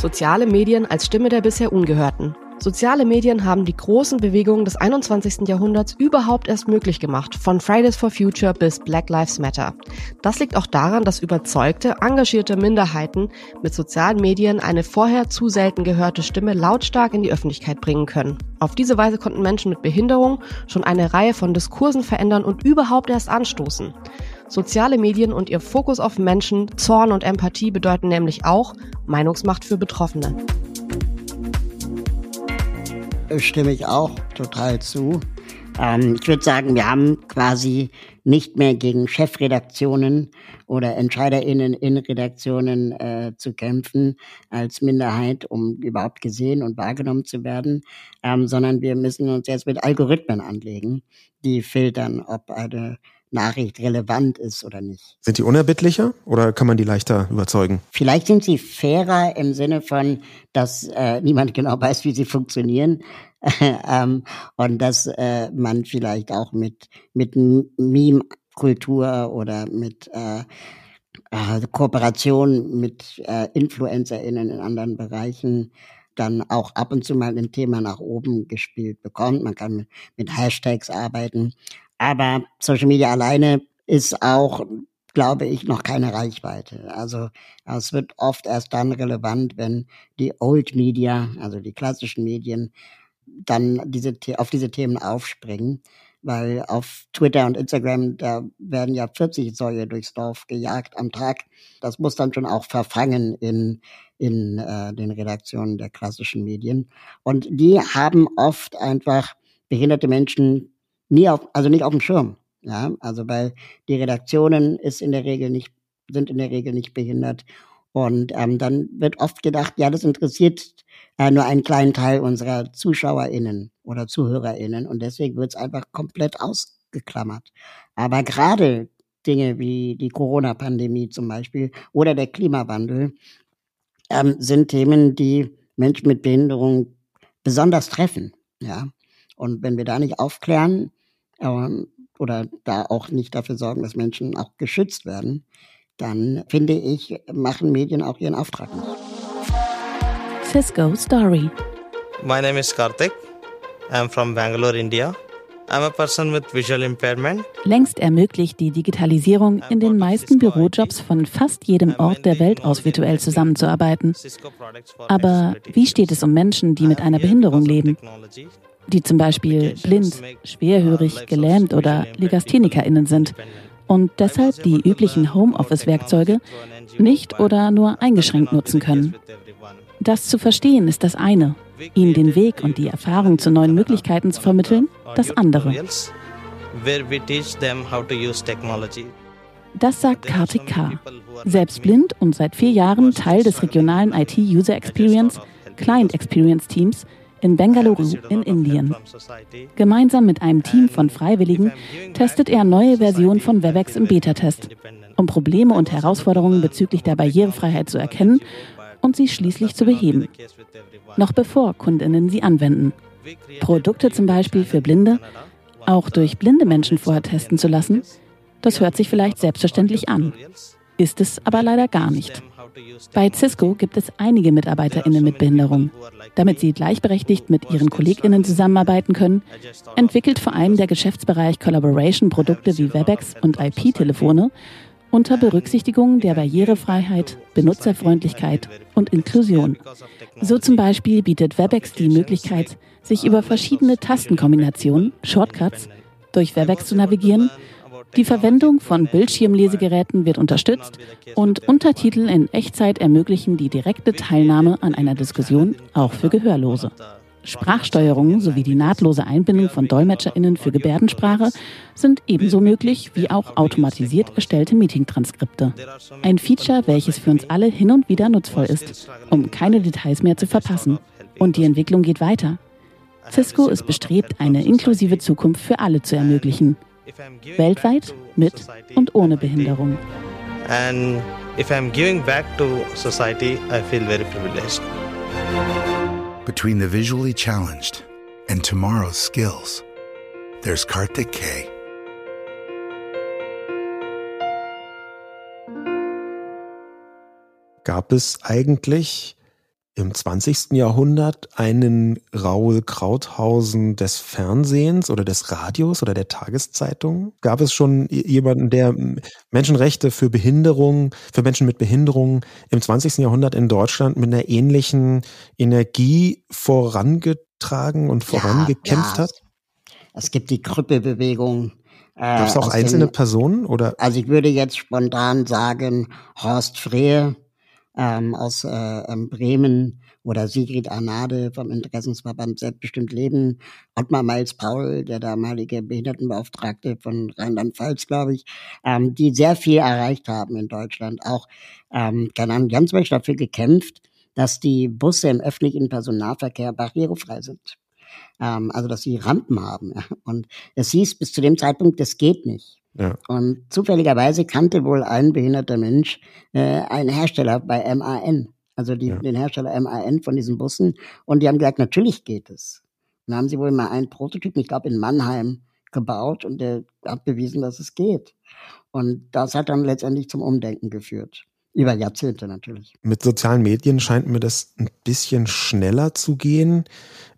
Soziale Medien als Stimme der bisher Ungehörten. Soziale Medien haben die großen Bewegungen des 21. Jahrhunderts überhaupt erst möglich gemacht, von Fridays for Future bis Black Lives Matter. Das liegt auch daran, dass überzeugte, engagierte Minderheiten mit sozialen Medien eine vorher zu selten gehörte Stimme lautstark in die Öffentlichkeit bringen können. Auf diese Weise konnten Menschen mit Behinderung schon eine Reihe von Diskursen verändern und überhaupt erst anstoßen. Soziale Medien und ihr Fokus auf Menschen, Zorn und Empathie bedeuten nämlich auch Meinungsmacht für Betroffene stimme ich auch total zu. Ähm, ich würde sagen, wir haben quasi nicht mehr gegen Chefredaktionen oder EntscheiderInnen in Redaktionen äh, zu kämpfen als Minderheit, um überhaupt gesehen und wahrgenommen zu werden, ähm, sondern wir müssen uns jetzt mit Algorithmen anlegen, die filtern, ob eine Nachricht relevant ist oder nicht. Sind die unerbittlicher oder kann man die leichter überzeugen? Vielleicht sind sie fairer im Sinne von, dass äh, niemand genau weiß, wie sie funktionieren ähm, und dass äh, man vielleicht auch mit, mit Meme-Kultur oder mit äh, äh, Kooperation mit äh, InfluencerInnen in anderen Bereichen dann auch ab und zu mal ein Thema nach oben gespielt bekommt. Man kann mit, mit Hashtags arbeiten. Aber Social Media alleine ist auch, glaube ich, noch keine Reichweite. Also es wird oft erst dann relevant, wenn die Old Media, also die klassischen Medien, dann diese, auf diese Themen aufspringen. Weil auf Twitter und Instagram, da werden ja 40 Säue durchs Dorf gejagt am Tag. Das muss dann schon auch verfangen in, in äh, den Redaktionen der klassischen Medien. Und die haben oft einfach behinderte Menschen nie auf, also nicht auf dem Schirm. Ja, also weil die Redaktionen ist in der Regel nicht, sind in der Regel nicht behindert. Und ähm, dann wird oft gedacht, ja, das interessiert äh, nur einen kleinen Teil unserer ZuschauerInnen oder ZuhörerInnen und deswegen wird es einfach komplett ausgeklammert. Aber gerade Dinge wie die Corona-Pandemie zum Beispiel oder der Klimawandel ähm, sind Themen, die Menschen mit Behinderung besonders treffen. Ja. Und wenn wir da nicht aufklären oder da auch nicht dafür sorgen, dass Menschen auch geschützt werden, dann finde ich, machen Medien auch ihren Auftrag nicht. Cisco Story. My name is Karthik. I'm from Bangalore, India. I'm a person with visual impairment. Längst ermöglicht die Digitalisierung in den meisten Bürojobs von fast jedem Ort der Welt aus virtuell zusammenzuarbeiten. Aber wie steht es um Menschen, die mit einer Behinderung leben? Die zum Beispiel blind, schwerhörig, gelähmt oder LegasthenikerInnen sind und deshalb die üblichen Homeoffice-Werkzeuge nicht oder nur eingeschränkt nutzen können. Das zu verstehen ist das eine, ihnen den Weg und die Erfahrung zu neuen Möglichkeiten zu vermitteln, das andere. Das sagt Kartik K. Selbst blind und seit vier Jahren Teil des regionalen IT User Experience, Client Experience Teams in Bengaluru in Indien. Gemeinsam mit einem Team von Freiwilligen testet er neue Versionen von Webex im Beta-Test, um Probleme und Herausforderungen bezüglich der Barrierefreiheit zu erkennen und sie schließlich zu beheben. Noch bevor Kundinnen sie anwenden. Produkte zum Beispiel für Blinde auch durch blinde Menschen vorher testen zu lassen, das hört sich vielleicht selbstverständlich an, ist es aber leider gar nicht. Bei Cisco gibt es einige MitarbeiterInnen mit Behinderung. Damit sie gleichberechtigt mit ihren KollegInnen zusammenarbeiten können, entwickelt vor allem der Geschäftsbereich Collaboration Produkte wie Webex und IP-Telefone unter Berücksichtigung der Barrierefreiheit, Benutzerfreundlichkeit und Inklusion. So zum Beispiel bietet Webex die Möglichkeit, sich über verschiedene Tastenkombinationen, Shortcuts, durch Webex zu navigieren. Die Verwendung von Bildschirmlesegeräten wird unterstützt und Untertitel in Echtzeit ermöglichen die direkte Teilnahme an einer Diskussion auch für Gehörlose. Sprachsteuerung sowie die nahtlose Einbindung von DolmetscherInnen für Gebärdensprache sind ebenso möglich wie auch automatisiert erstellte Meetingtranskripte. Ein Feature, welches für uns alle hin und wieder nutzvoll ist, um keine Details mehr zu verpassen. Und die Entwicklung geht weiter. Cisco ist bestrebt, eine inklusive Zukunft für alle zu ermöglichen. Weltweit, mit und ohne Behinderung. And if I'm giving back to society, I feel very privileged. Between the visually challenged and tomorrow's skills, there's Karthik K. Gab es eigentlich im 20. Jahrhundert einen Raul Krauthausen des Fernsehens oder des Radios oder der Tageszeitung? Gab es schon jemanden, der Menschenrechte für Behinderung, für Menschen mit Behinderung im 20. Jahrhundert in Deutschland mit einer ähnlichen Energie vorangetragen und vorangekämpft ja, ja. hat? Es gibt die Krüppelbewegung. Äh, Gab es auch einzelne den, Personen oder? Also ich würde jetzt spontan sagen Horst Frehe, ähm, aus äh, ähm, Bremen oder Sigrid Arnade vom Interessensverband Selbstbestimmt Leben, Ottmar Miles-Paul, der damalige Behindertenbeauftragte von Rheinland-Pfalz, glaube ich, ähm, die sehr viel erreicht haben in Deutschland. Auch, ähm, keine Ahnung, ganz Beispiel dafür gekämpft, dass die Busse im öffentlichen Personennahverkehr barrierefrei sind. Ähm, also, dass sie Rampen haben. Ja. Und es hieß bis zu dem Zeitpunkt, das geht nicht. Ja. Und zufälligerweise kannte wohl ein behinderter Mensch äh, einen Hersteller bei MAN, also die, ja. den Hersteller MAN von diesen Bussen. Und die haben gesagt, natürlich geht es. Und dann haben sie wohl mal einen Prototypen, ich glaube in Mannheim, gebaut und der hat bewiesen, dass es geht. Und das hat dann letztendlich zum Umdenken geführt. Über Jahrzehnte natürlich. Mit sozialen Medien scheint mir das ein bisschen schneller zu gehen.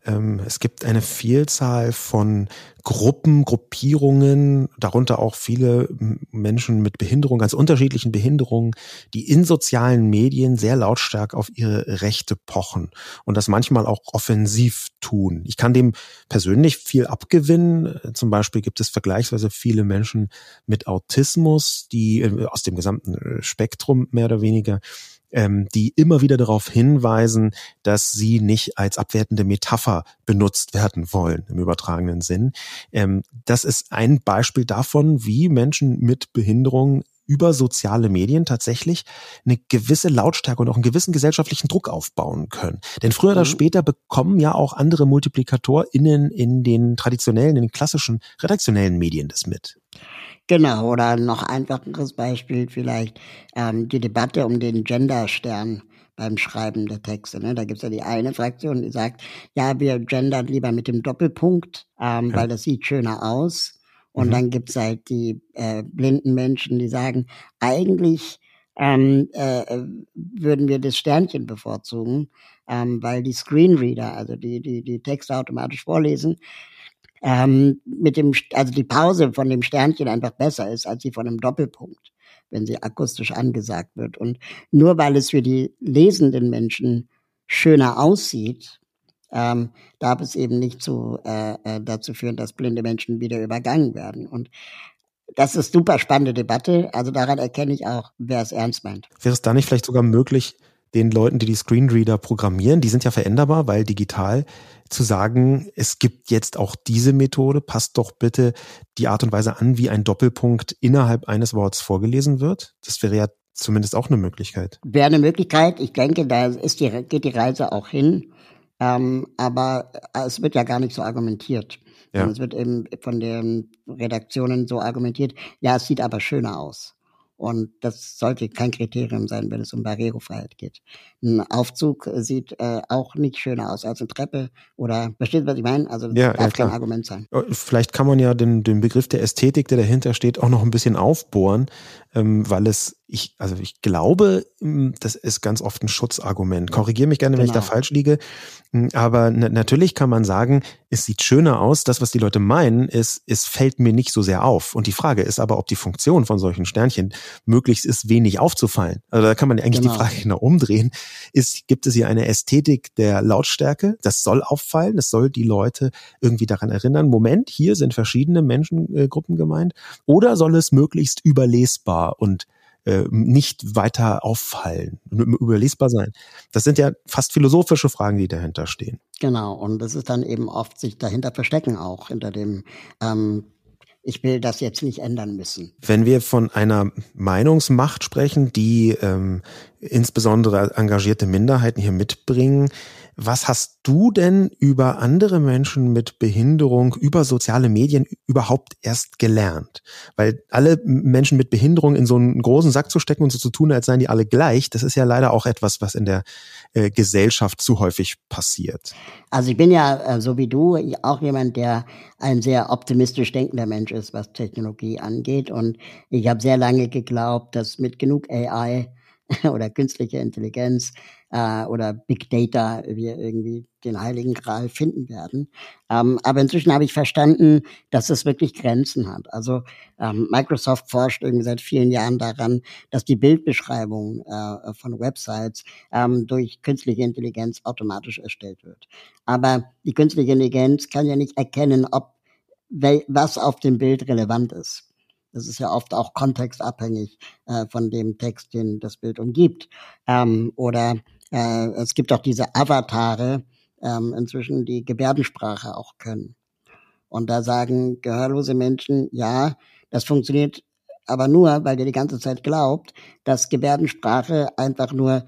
Ähm, es gibt eine Vielzahl von Gruppen, Gruppierungen, darunter auch viele Menschen mit Behinderung, ganz unterschiedlichen Behinderungen, die in sozialen Medien sehr lautstark auf ihre Rechte pochen und das manchmal auch offensiv tun. Ich kann dem persönlich viel abgewinnen. Zum Beispiel gibt es vergleichsweise viele Menschen mit Autismus, die äh, aus dem gesamten äh, Spektrum mehr oder weniger ähm, die immer wieder darauf hinweisen, dass sie nicht als abwertende Metapher benutzt werden wollen im übertragenen Sinn. Ähm, das ist ein Beispiel davon, wie Menschen mit Behinderung über soziale Medien tatsächlich eine gewisse Lautstärke und auch einen gewissen gesellschaftlichen Druck aufbauen können. Denn früher oder mhm. später bekommen ja auch andere MultiplikatorInnen in den traditionellen, in den klassischen redaktionellen Medien das mit. Genau, oder noch einfacheres Beispiel vielleicht ähm, die Debatte um den Genderstern beim Schreiben der Texte. Ne? Da gibt's ja die eine Fraktion, die sagt, ja, wir gendern lieber mit dem Doppelpunkt, ähm, ja. weil das sieht schöner aus. Und mhm. dann gibt's halt die äh, blinden Menschen, die sagen, eigentlich ähm, äh, würden wir das Sternchen bevorzugen, ähm, weil die Screenreader, also die, die, die Texte automatisch vorlesen, ähm, mit dem, also die Pause von dem Sternchen einfach besser ist als die von einem Doppelpunkt, wenn sie akustisch angesagt wird. Und nur weil es für die lesenden Menschen schöner aussieht, ähm, darf es eben nicht zu, äh, äh, dazu führen, dass blinde Menschen wieder übergangen werden. Und das ist super spannende Debatte. Also daran erkenne ich auch, wer es ernst meint. Wäre es da nicht vielleicht sogar möglich, den Leuten, die die Screenreader programmieren, die sind ja veränderbar, weil digital, zu sagen, es gibt jetzt auch diese Methode, passt doch bitte die Art und Weise an, wie ein Doppelpunkt innerhalb eines Worts vorgelesen wird. Das wäre ja zumindest auch eine Möglichkeit. Wäre eine Möglichkeit. Ich denke, da ist die, geht die Reise auch hin. Ähm, aber äh, es wird ja gar nicht so argumentiert. Ja. Es wird eben von den Redaktionen so argumentiert, ja, es sieht aber schöner aus. Und das sollte kein Kriterium sein, wenn es um Barrierefreiheit geht. Ein Aufzug sieht äh, auch nicht schöner aus als eine Treppe oder versteht was ich meine? Also das ja, darf ja, kein Argument sein. Äh, vielleicht kann man ja den, den Begriff der Ästhetik, der dahinter steht, auch noch ein bisschen aufbohren, weil es ich, also ich glaube, hm, das ist ganz oft ein Schutzargument. Korrigiere mich gerne, wenn ich da genau. falsch liege. Hm, aber natürlich kann man sagen, es sieht schöner aus. Das, was die Leute meinen, ist, es fällt mir nicht so sehr auf. Und die Frage ist aber, ob die Funktion von solchen Sternchen möglichst ist, wenig aufzufallen. Also da kann man eigentlich genau. die Frage genau umdrehen. Ist, gibt es hier eine Ästhetik der Lautstärke? Das soll auffallen. Das soll die Leute irgendwie daran erinnern. Moment, hier sind verschiedene Menschengruppen gemeint. Oder soll es möglichst überlesbar und äh, nicht weiter auffallen, überlesbar sein. Das sind ja fast philosophische Fragen, die dahinter stehen. Genau, und das ist dann eben oft sich dahinter verstecken auch, hinter dem ähm, ich will das jetzt nicht ändern müssen. Wenn wir von einer Meinungsmacht sprechen, die ähm, insbesondere engagierte Minderheiten hier mitbringen, was hast du denn über andere Menschen mit Behinderung, über soziale Medien überhaupt erst gelernt? Weil alle Menschen mit Behinderung in so einen großen Sack zu stecken und so zu tun, als seien die alle gleich, das ist ja leider auch etwas, was in der äh, Gesellschaft zu häufig passiert. Also ich bin ja, äh, so wie du, auch jemand, der ein sehr optimistisch denkender Mensch ist, was Technologie angeht. Und ich habe sehr lange geglaubt, dass mit genug AI oder künstliche Intelligenz äh, oder Big Data wir irgendwie den heiligen Gral finden werden. Ähm, aber inzwischen habe ich verstanden, dass es wirklich Grenzen hat. Also ähm, Microsoft forscht irgendwie seit vielen Jahren daran, dass die Bildbeschreibung äh, von Websites ähm, durch künstliche Intelligenz automatisch erstellt wird. Aber die künstliche Intelligenz kann ja nicht erkennen, ob was auf dem Bild relevant ist. Das ist ja oft auch kontextabhängig äh, von dem Text, den das Bild umgibt. Ähm, oder äh, es gibt auch diese Avatare ähm, inzwischen, die Gebärdensprache auch können. Und da sagen gehörlose Menschen, ja, das funktioniert aber nur, weil der die ganze Zeit glaubt, dass Gebärdensprache einfach nur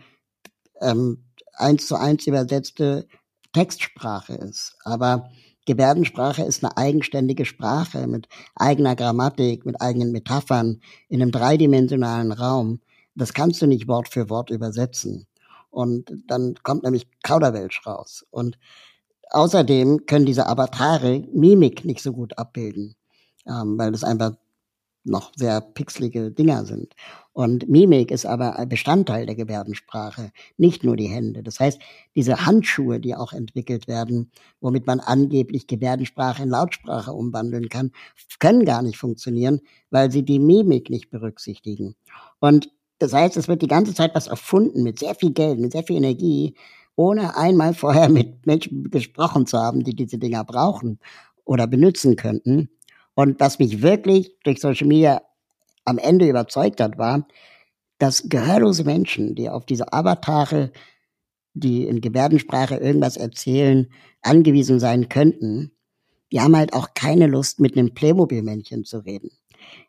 ähm, eins zu eins übersetzte Textsprache ist. Aber Gebärdensprache ist eine eigenständige Sprache mit eigener Grammatik, mit eigenen Metaphern in einem dreidimensionalen Raum. Das kannst du nicht Wort für Wort übersetzen. Und dann kommt nämlich Kauderwelsch raus. Und außerdem können diese Avatare Mimik nicht so gut abbilden, ähm, weil das einfach noch sehr pixelige Dinger sind. Und Mimik ist aber ein Bestandteil der Gebärdensprache, nicht nur die Hände. Das heißt, diese Handschuhe, die auch entwickelt werden, womit man angeblich Gebärdensprache in Lautsprache umwandeln kann, können gar nicht funktionieren, weil sie die Mimik nicht berücksichtigen. Und das heißt, es wird die ganze Zeit was erfunden mit sehr viel Geld, mit sehr viel Energie, ohne einmal vorher mit Menschen gesprochen zu haben, die diese Dinger brauchen oder benutzen könnten. Und was mich wirklich durch Social Media am Ende überzeugt hat, war, dass gehörlose Menschen, die auf diese Avatare, die in Gebärdensprache irgendwas erzählen, angewiesen sein könnten, die haben halt auch keine Lust, mit einem Playmobil-Männchen zu reden.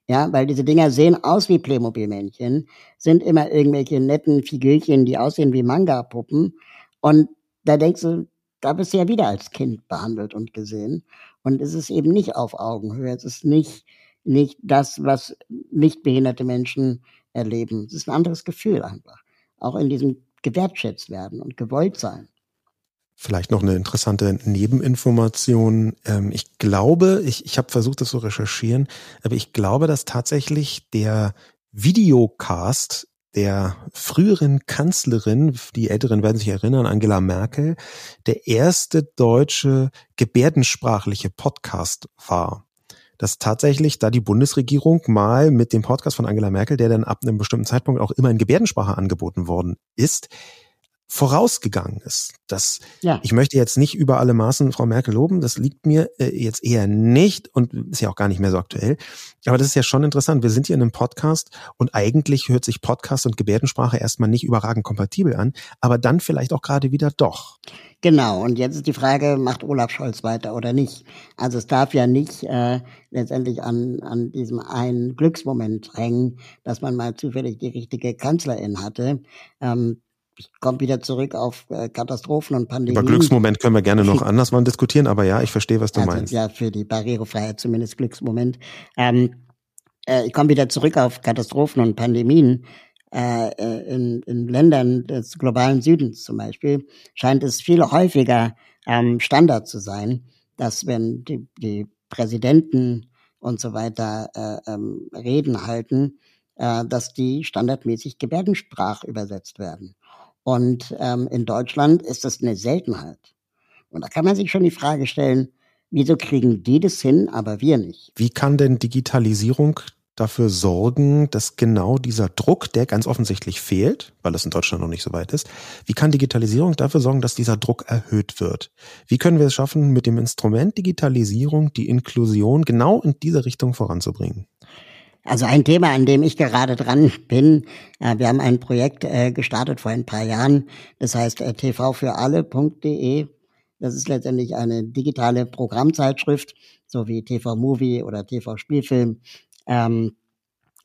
Ja, weil diese Dinger sehen aus wie Playmobil-Männchen, sind immer irgendwelche netten Figürchen, die aussehen wie Manga-Puppen. Und da denkst du, da bist du ja wieder als Kind behandelt und gesehen. Und es ist eben nicht auf Augenhöhe. Es ist nicht, nicht das, was nicht behinderte Menschen erleben. Es ist ein anderes Gefühl einfach. Auch in diesem gewertschätzt werden und gewollt sein. Vielleicht noch eine interessante Nebeninformation. Ähm, ich glaube, ich, ich habe versucht, das zu recherchieren, aber ich glaube, dass tatsächlich der Videocast der früheren Kanzlerin, die Älteren werden sich erinnern, Angela Merkel, der erste deutsche gebärdensprachliche Podcast war. Dass tatsächlich da die Bundesregierung mal mit dem Podcast von Angela Merkel, der dann ab einem bestimmten Zeitpunkt auch immer in Gebärdensprache angeboten worden ist, vorausgegangen ist. Das, ja. ich möchte jetzt nicht über alle Maßen Frau Merkel loben, das liegt mir äh, jetzt eher nicht und ist ja auch gar nicht mehr so aktuell. Aber das ist ja schon interessant. Wir sind hier in einem Podcast und eigentlich hört sich Podcast und Gebärdensprache erstmal nicht überragend kompatibel an, aber dann vielleicht auch gerade wieder doch. Genau, und jetzt ist die Frage, macht Olaf Scholz weiter oder nicht? Also es darf ja nicht äh, letztendlich an, an diesem einen Glücksmoment hängen, dass man mal zufällig die richtige Kanzlerin hatte. Ähm, ich komme wieder zurück auf äh, Katastrophen und Pandemien. Über Glücksmoment können wir gerne noch anders mal diskutieren, aber ja, ich verstehe, was du also, meinst. Ja, für die Barrierefreiheit zumindest Glücksmoment. Ähm, äh, ich komme wieder zurück auf Katastrophen und Pandemien. Äh, äh, in, in Ländern des globalen Südens zum Beispiel scheint es viel häufiger ähm, Standard zu sein, dass wenn die, die Präsidenten und so weiter äh, ähm, Reden halten, äh, dass die standardmäßig Gebärdensprach übersetzt werden. Und ähm, in Deutschland ist das eine Seltenheit. Und da kann man sich schon die Frage stellen, wieso kriegen die das hin, aber wir nicht? Wie kann denn Digitalisierung dafür sorgen, dass genau dieser Druck, der ganz offensichtlich fehlt, weil es in Deutschland noch nicht so weit ist, wie kann Digitalisierung dafür sorgen, dass dieser Druck erhöht wird? Wie können wir es schaffen, mit dem Instrument Digitalisierung die Inklusion genau in diese Richtung voranzubringen? Also ein Thema, an dem ich gerade dran bin. Äh, wir haben ein Projekt äh, gestartet vor ein paar Jahren. Das heißt äh, tvfüralle.de. Das ist letztendlich eine digitale Programmzeitschrift, so wie TV Movie oder TV Spielfilm, ähm,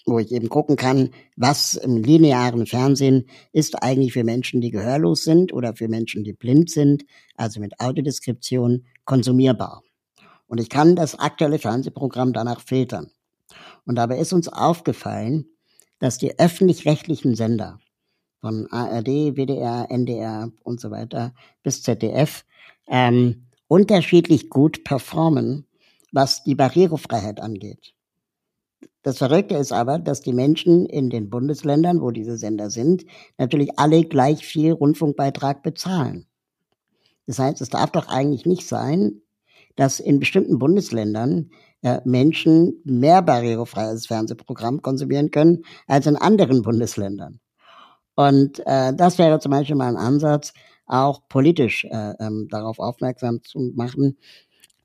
wo ich eben gucken kann, was im linearen Fernsehen ist eigentlich für Menschen, die gehörlos sind oder für Menschen, die blind sind, also mit Audiodeskription, konsumierbar. Und ich kann das aktuelle Fernsehprogramm danach filtern. Und dabei ist uns aufgefallen, dass die öffentlich-rechtlichen Sender von ARD, WDR, NDR und so weiter bis ZDF ähm, unterschiedlich gut performen, was die Barrierefreiheit angeht. Das Verrückte ist aber, dass die Menschen in den Bundesländern, wo diese Sender sind, natürlich alle gleich viel Rundfunkbeitrag bezahlen. Das heißt, es darf doch eigentlich nicht sein, dass in bestimmten Bundesländern Menschen mehr barrierefreies Fernsehprogramm konsumieren können als in anderen Bundesländern. Und äh, das wäre zum Beispiel mal ein Ansatz, auch politisch äh, ähm, darauf aufmerksam zu machen,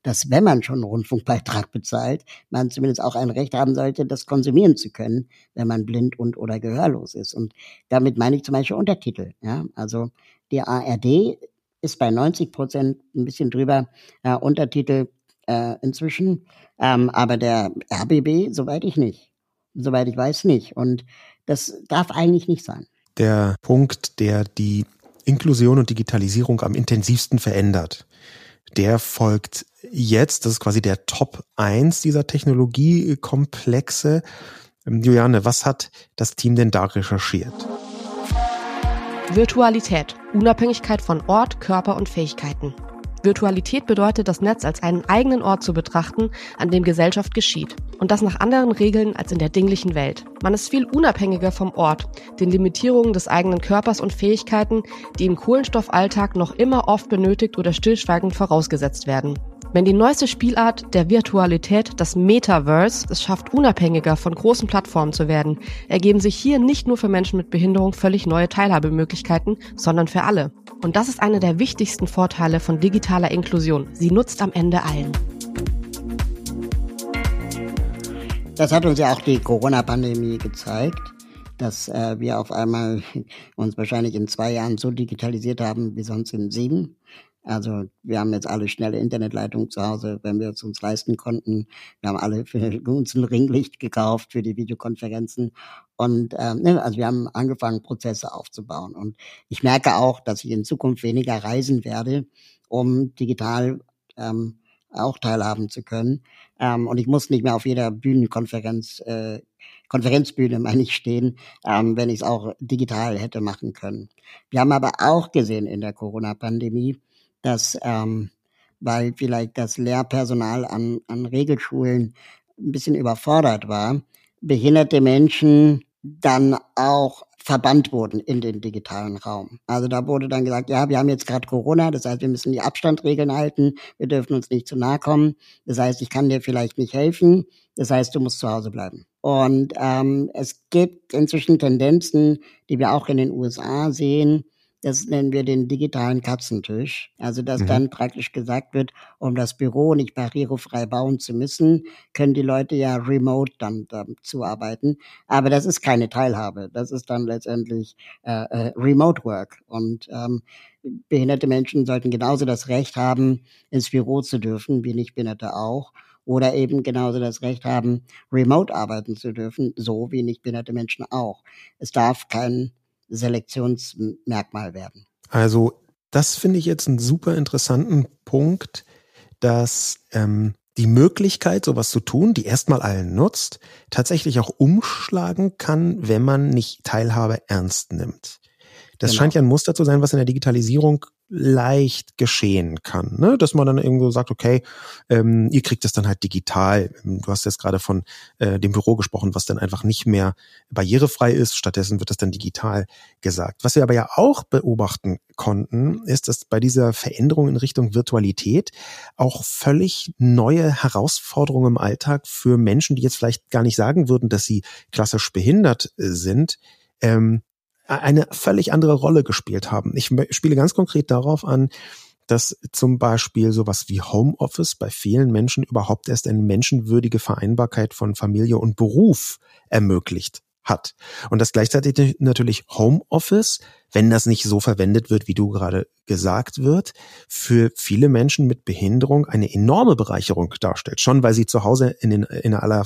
dass wenn man schon einen Rundfunkbeitrag bezahlt, man zumindest auch ein Recht haben sollte, das konsumieren zu können, wenn man blind und oder gehörlos ist. Und damit meine ich zum Beispiel Untertitel. Ja? Also die ARD ist bei 90 Prozent ein bisschen drüber äh, Untertitel äh, inzwischen. Ähm, aber der RBB, soweit ich nicht. Soweit ich weiß, nicht. Und das darf eigentlich nicht sein. Der Punkt, der die Inklusion und Digitalisierung am intensivsten verändert, der folgt jetzt, das ist quasi der Top 1 dieser Technologiekomplexe. Juliane, was hat das Team denn da recherchiert? Virtualität, Unabhängigkeit von Ort, Körper und Fähigkeiten. Virtualität bedeutet, das Netz als einen eigenen Ort zu betrachten, an dem Gesellschaft geschieht. Und das nach anderen Regeln als in der dinglichen Welt. Man ist viel unabhängiger vom Ort, den Limitierungen des eigenen Körpers und Fähigkeiten, die im Kohlenstoffalltag noch immer oft benötigt oder stillschweigend vorausgesetzt werden. Wenn die neueste Spielart der Virtualität, das Metaverse, es schafft, unabhängiger von großen Plattformen zu werden, ergeben sich hier nicht nur für Menschen mit Behinderung völlig neue Teilhabemöglichkeiten, sondern für alle. Und das ist einer der wichtigsten Vorteile von digitaler Inklusion. Sie nutzt am Ende allen. Das hat uns ja auch die Corona-Pandemie gezeigt, dass äh, wir auf einmal uns wahrscheinlich in zwei Jahren so digitalisiert haben wie sonst in sieben Also wir haben jetzt alle schnelle Internetleitungen zu Hause, wenn wir es uns leisten konnten. Wir haben alle für uns ein Ringlicht gekauft für die Videokonferenzen. Und ähm, ne, also wir haben angefangen, Prozesse aufzubauen. Und ich merke auch, dass ich in Zukunft weniger reisen werde, um digital ähm, auch teilhaben zu können. Ähm, und ich muss nicht mehr auf jeder Bühnenkonferenz, äh, Konferenzbühne, meine ich, stehen, ähm, wenn ich es auch digital hätte machen können. Wir haben aber auch gesehen in der Corona-Pandemie, dass, ähm, weil vielleicht das Lehrpersonal an, an Regelschulen ein bisschen überfordert war, behinderte Menschen dann auch verbannt wurden in den digitalen Raum. Also da wurde dann gesagt, ja, wir haben jetzt gerade Corona, das heißt, wir müssen die Abstandregeln halten, wir dürfen uns nicht zu nahe kommen. Das heißt, ich kann dir vielleicht nicht helfen, das heißt, du musst zu Hause bleiben. Und ähm, es gibt inzwischen Tendenzen, die wir auch in den USA sehen, das nennen wir den digitalen Katzentisch. Also, dass mhm. dann praktisch gesagt wird, um das Büro nicht barrierefrei bauen zu müssen, können die Leute ja remote dann, dann zuarbeiten. Aber das ist keine Teilhabe. Das ist dann letztendlich äh, äh, Remote Work. Und ähm, behinderte Menschen sollten genauso das Recht haben, ins Büro zu dürfen, wie Nichtbehinderte auch oder eben genauso das Recht haben, remote arbeiten zu dürfen, so wie nichtbehinderte Menschen auch. Es darf kein Selektionsmerkmal werden. Also das finde ich jetzt einen super interessanten Punkt, dass ähm, die Möglichkeit, sowas zu tun, die erstmal allen nutzt, tatsächlich auch umschlagen kann, wenn man nicht Teilhabe ernst nimmt. Das genau. scheint ja ein Muster zu sein, was in der Digitalisierung leicht geschehen kann. Ne? Dass man dann irgendwo sagt, okay, ähm, ihr kriegt es dann halt digital. Du hast jetzt gerade von äh, dem Büro gesprochen, was dann einfach nicht mehr barrierefrei ist. Stattdessen wird das dann digital gesagt. Was wir aber ja auch beobachten konnten, ist, dass bei dieser Veränderung in Richtung Virtualität auch völlig neue Herausforderungen im Alltag für Menschen, die jetzt vielleicht gar nicht sagen würden, dass sie klassisch behindert sind, ähm, eine völlig andere Rolle gespielt haben. Ich spiele ganz konkret darauf an, dass zum Beispiel sowas wie Homeoffice bei vielen Menschen überhaupt erst eine menschenwürdige Vereinbarkeit von Familie und Beruf ermöglicht hat. Und das gleichzeitig natürlich Homeoffice, wenn das nicht so verwendet wird, wie du gerade gesagt wird, für viele Menschen mit Behinderung eine enorme Bereicherung darstellt. Schon weil sie zu Hause in, den, in aller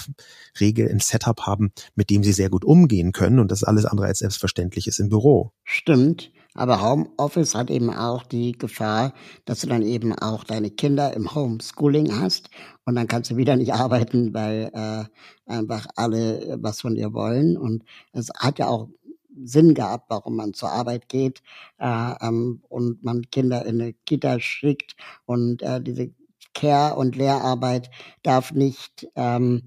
Regel ein Setup haben, mit dem sie sehr gut umgehen können und das alles andere als selbstverständlich ist im Büro. Stimmt. Aber Homeoffice hat eben auch die Gefahr, dass du dann eben auch deine Kinder im Homeschooling hast und dann kannst du wieder nicht arbeiten, weil äh, einfach alle was von dir wollen. Und es hat ja auch Sinn gehabt, warum man zur Arbeit geht äh, ähm, und man Kinder in eine Kita schickt und äh, diese Care- und Lehrarbeit darf nicht ähm,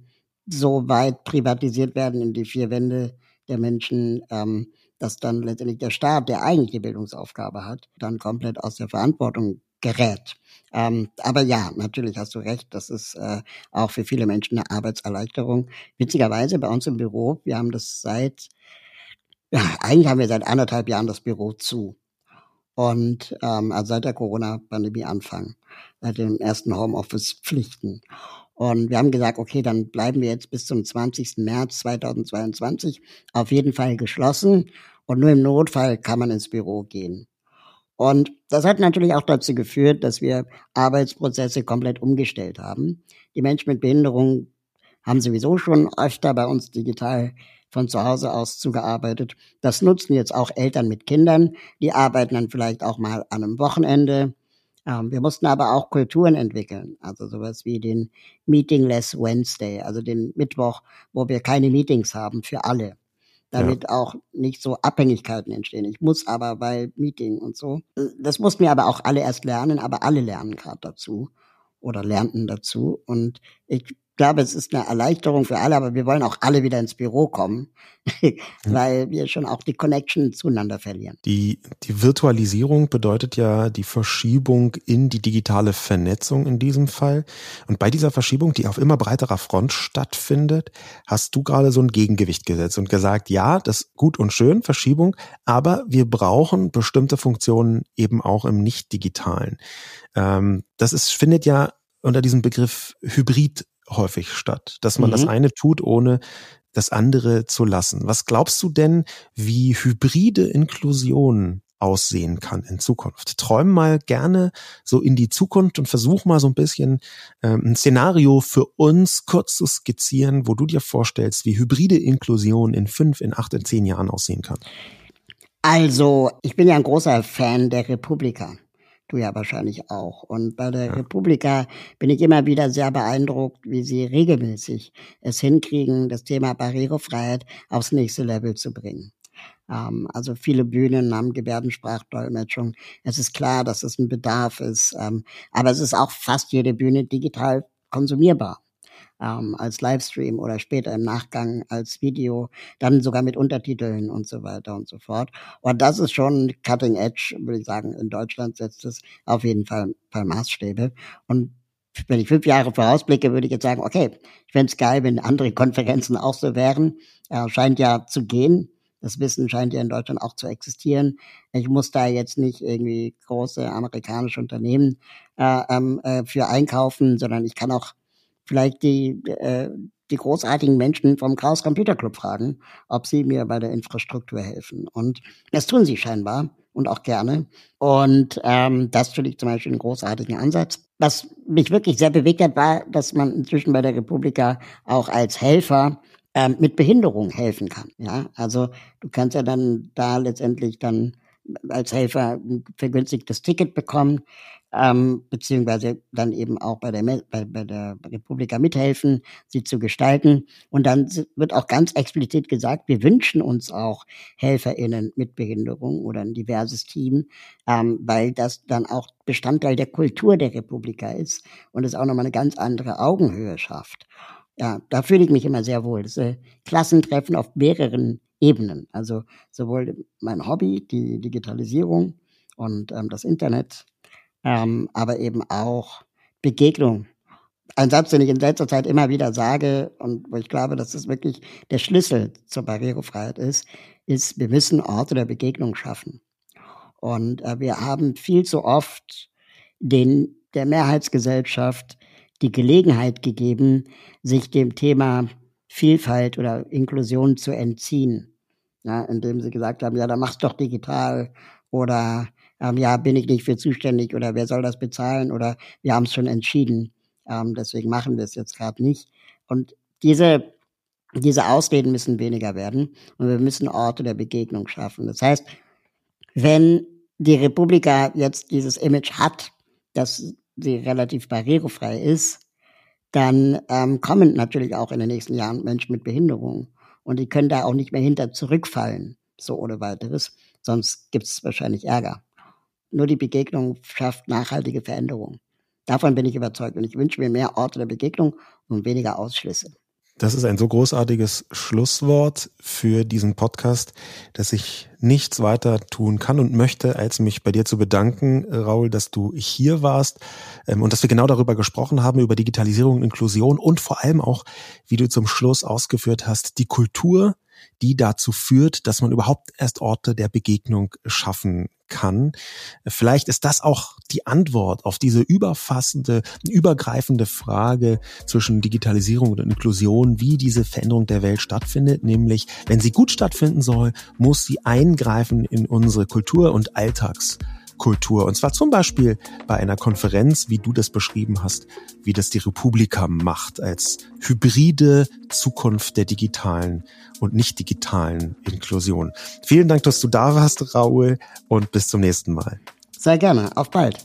so weit privatisiert werden in die vier Wände der Menschen. Ähm, dass dann letztendlich der Staat, der eigentlich die Bildungsaufgabe hat, dann komplett aus der Verantwortung gerät. Ähm, aber ja, natürlich hast du recht, das ist äh, auch für viele Menschen eine Arbeitserleichterung. Witzigerweise bei uns im Büro, wir haben das seit, ja, eigentlich haben wir seit anderthalb Jahren das Büro zu. Und ähm, also seit der Corona-Pandemie Anfang, seit den ersten Homeoffice-Pflichten. Und wir haben gesagt, okay, dann bleiben wir jetzt bis zum 20. März 2022 auf jeden Fall geschlossen und nur im Notfall kann man ins Büro gehen. Und das hat natürlich auch dazu geführt, dass wir Arbeitsprozesse komplett umgestellt haben. Die Menschen mit Behinderung haben sowieso schon öfter bei uns digital von zu Hause aus zugearbeitet. Das nutzen jetzt auch Eltern mit Kindern. Die arbeiten dann vielleicht auch mal an einem Wochenende wir mussten aber auch Kulturen entwickeln, also sowas wie den Meetingless Wednesday, also den Mittwoch, wo wir keine Meetings haben für alle, damit ja. auch nicht so Abhängigkeiten entstehen. Ich muss aber, weil Meeting und so. Das mussten wir aber auch alle erst lernen, aber alle lernen gerade dazu oder lernten dazu. Und ich glaube, es ist eine Erleichterung für alle, aber wir wollen auch alle wieder ins Büro kommen, weil wir schon auch die Connection zueinander verlieren. Die, die Virtualisierung bedeutet ja die Verschiebung in die digitale Vernetzung in diesem Fall. Und bei dieser Verschiebung, die auf immer breiterer Front stattfindet, hast du gerade so ein Gegengewicht gesetzt und gesagt, ja, das ist gut und schön, Verschiebung, aber wir brauchen bestimmte Funktionen eben auch im Nicht-Digitalen. Ähm, das ist, findet ja unter diesem Begriff Hybrid häufig statt, dass man mhm. das eine tut, ohne das andere zu lassen. Was glaubst du denn, wie hybride Inklusion aussehen kann in Zukunft. Träum mal gerne so in die Zukunft und versuch mal so ein bisschen ähm, ein Szenario für uns kurz zu skizzieren, wo du dir vorstellst, wie hybride Inklusion in fünf, in acht, in zehn Jahren aussehen kann. Also, ich bin ja ein großer Fan der Republika. Du ja wahrscheinlich auch. Und bei der ja. Republika bin ich immer wieder sehr beeindruckt, wie sie regelmäßig es hinkriegen, das Thema Barrierefreiheit aufs nächste Level zu bringen. Ähm, also viele Bühnen haben Gebärdensprachdolmetschung. Es ist klar, dass es ein Bedarf ist, ähm, aber es ist auch fast jede Bühne digital konsumierbar ähm, als Livestream oder später im Nachgang als Video, dann sogar mit Untertiteln und so weiter und so fort. Und das ist schon Cutting Edge, würde ich sagen. In Deutschland setzt es auf jeden Fall, Fall Maßstäbe. Und wenn ich fünf Jahre vorausblicke, würde ich jetzt sagen, okay, ich fände es geil, wenn andere Konferenzen auch so wären. Äh, scheint ja zu gehen. Das Wissen scheint ja in Deutschland auch zu existieren. Ich muss da jetzt nicht irgendwie große amerikanische Unternehmen äh, ähm, äh, für einkaufen, sondern ich kann auch vielleicht die, äh, die großartigen Menschen vom Chaos Computer Club fragen, ob sie mir bei der Infrastruktur helfen. Und das tun sie scheinbar und auch gerne. Und ähm, das finde ich zum Beispiel einen großartigen Ansatz. Was mich wirklich sehr bewegt hat, war, dass man inzwischen bei der Republika auch als Helfer ähm, mit Behinderung helfen kann. Ja, also du kannst ja dann da letztendlich dann als Helfer ein vergünstigtes Ticket bekommen ähm, beziehungsweise dann eben auch bei der, bei, bei der Republika mithelfen, sie zu gestalten. Und dann wird auch ganz explizit gesagt, wir wünschen uns auch HelferInnen mit Behinderung oder ein diverses Team, ähm, weil das dann auch Bestandteil der Kultur der Republika ist und es auch nochmal eine ganz andere Augenhöhe schafft. Ja, da fühle ich mich immer sehr wohl. Das ein Klassentreffen auf mehreren Ebenen. Also sowohl mein Hobby, die Digitalisierung und ähm, das Internet, ähm, aber eben auch Begegnung. Ein Satz, den ich in letzter Zeit immer wieder sage und wo ich glaube, dass das wirklich der Schlüssel zur Barrierefreiheit ist, ist, wir müssen Orte der Begegnung schaffen. Und äh, wir haben viel zu oft den, der Mehrheitsgesellschaft die Gelegenheit gegeben, sich dem Thema Vielfalt oder Inklusion zu entziehen. Ja, indem sie gesagt haben, ja, dann mach's doch digital oder ähm, ja, bin ich nicht für zuständig oder wer soll das bezahlen oder wir haben es schon entschieden. Ähm, deswegen machen wir es jetzt gerade nicht. Und diese, diese Ausreden müssen weniger werden und wir müssen Orte der Begegnung schaffen. Das heißt, wenn die Republika jetzt dieses Image hat, dass sie relativ barrierefrei ist, dann ähm, kommen natürlich auch in den nächsten Jahren Menschen mit Behinderung. Und die können da auch nicht mehr hinter zurückfallen, so ohne weiteres. Sonst gibt es wahrscheinlich Ärger. Nur die Begegnung schafft nachhaltige Veränderungen. Davon bin ich überzeugt und ich wünsche mir mehr Orte der Begegnung und weniger Ausschlüsse. Das ist ein so großartiges Schlusswort für diesen Podcast, dass ich nichts weiter tun kann und möchte, als mich bei dir zu bedanken, Raul, dass du hier warst ähm, und dass wir genau darüber gesprochen haben, über Digitalisierung und Inklusion und vor allem auch, wie du zum Schluss ausgeführt hast, die Kultur, die dazu führt, dass man überhaupt erst Orte der Begegnung schaffen kann. Vielleicht ist das auch die Antwort auf diese überfassende, übergreifende Frage zwischen Digitalisierung und Inklusion, wie diese Veränderung der Welt stattfindet. Nämlich, wenn sie gut stattfinden soll, muss sie eingreifen in unsere Kultur und Alltags Kultur. Und zwar zum Beispiel bei einer Konferenz, wie du das beschrieben hast, wie das die Republika macht, als hybride Zukunft der digitalen und nicht digitalen Inklusion. Vielen Dank, dass du da warst, Raoul, und bis zum nächsten Mal. Sehr gerne. Auf bald.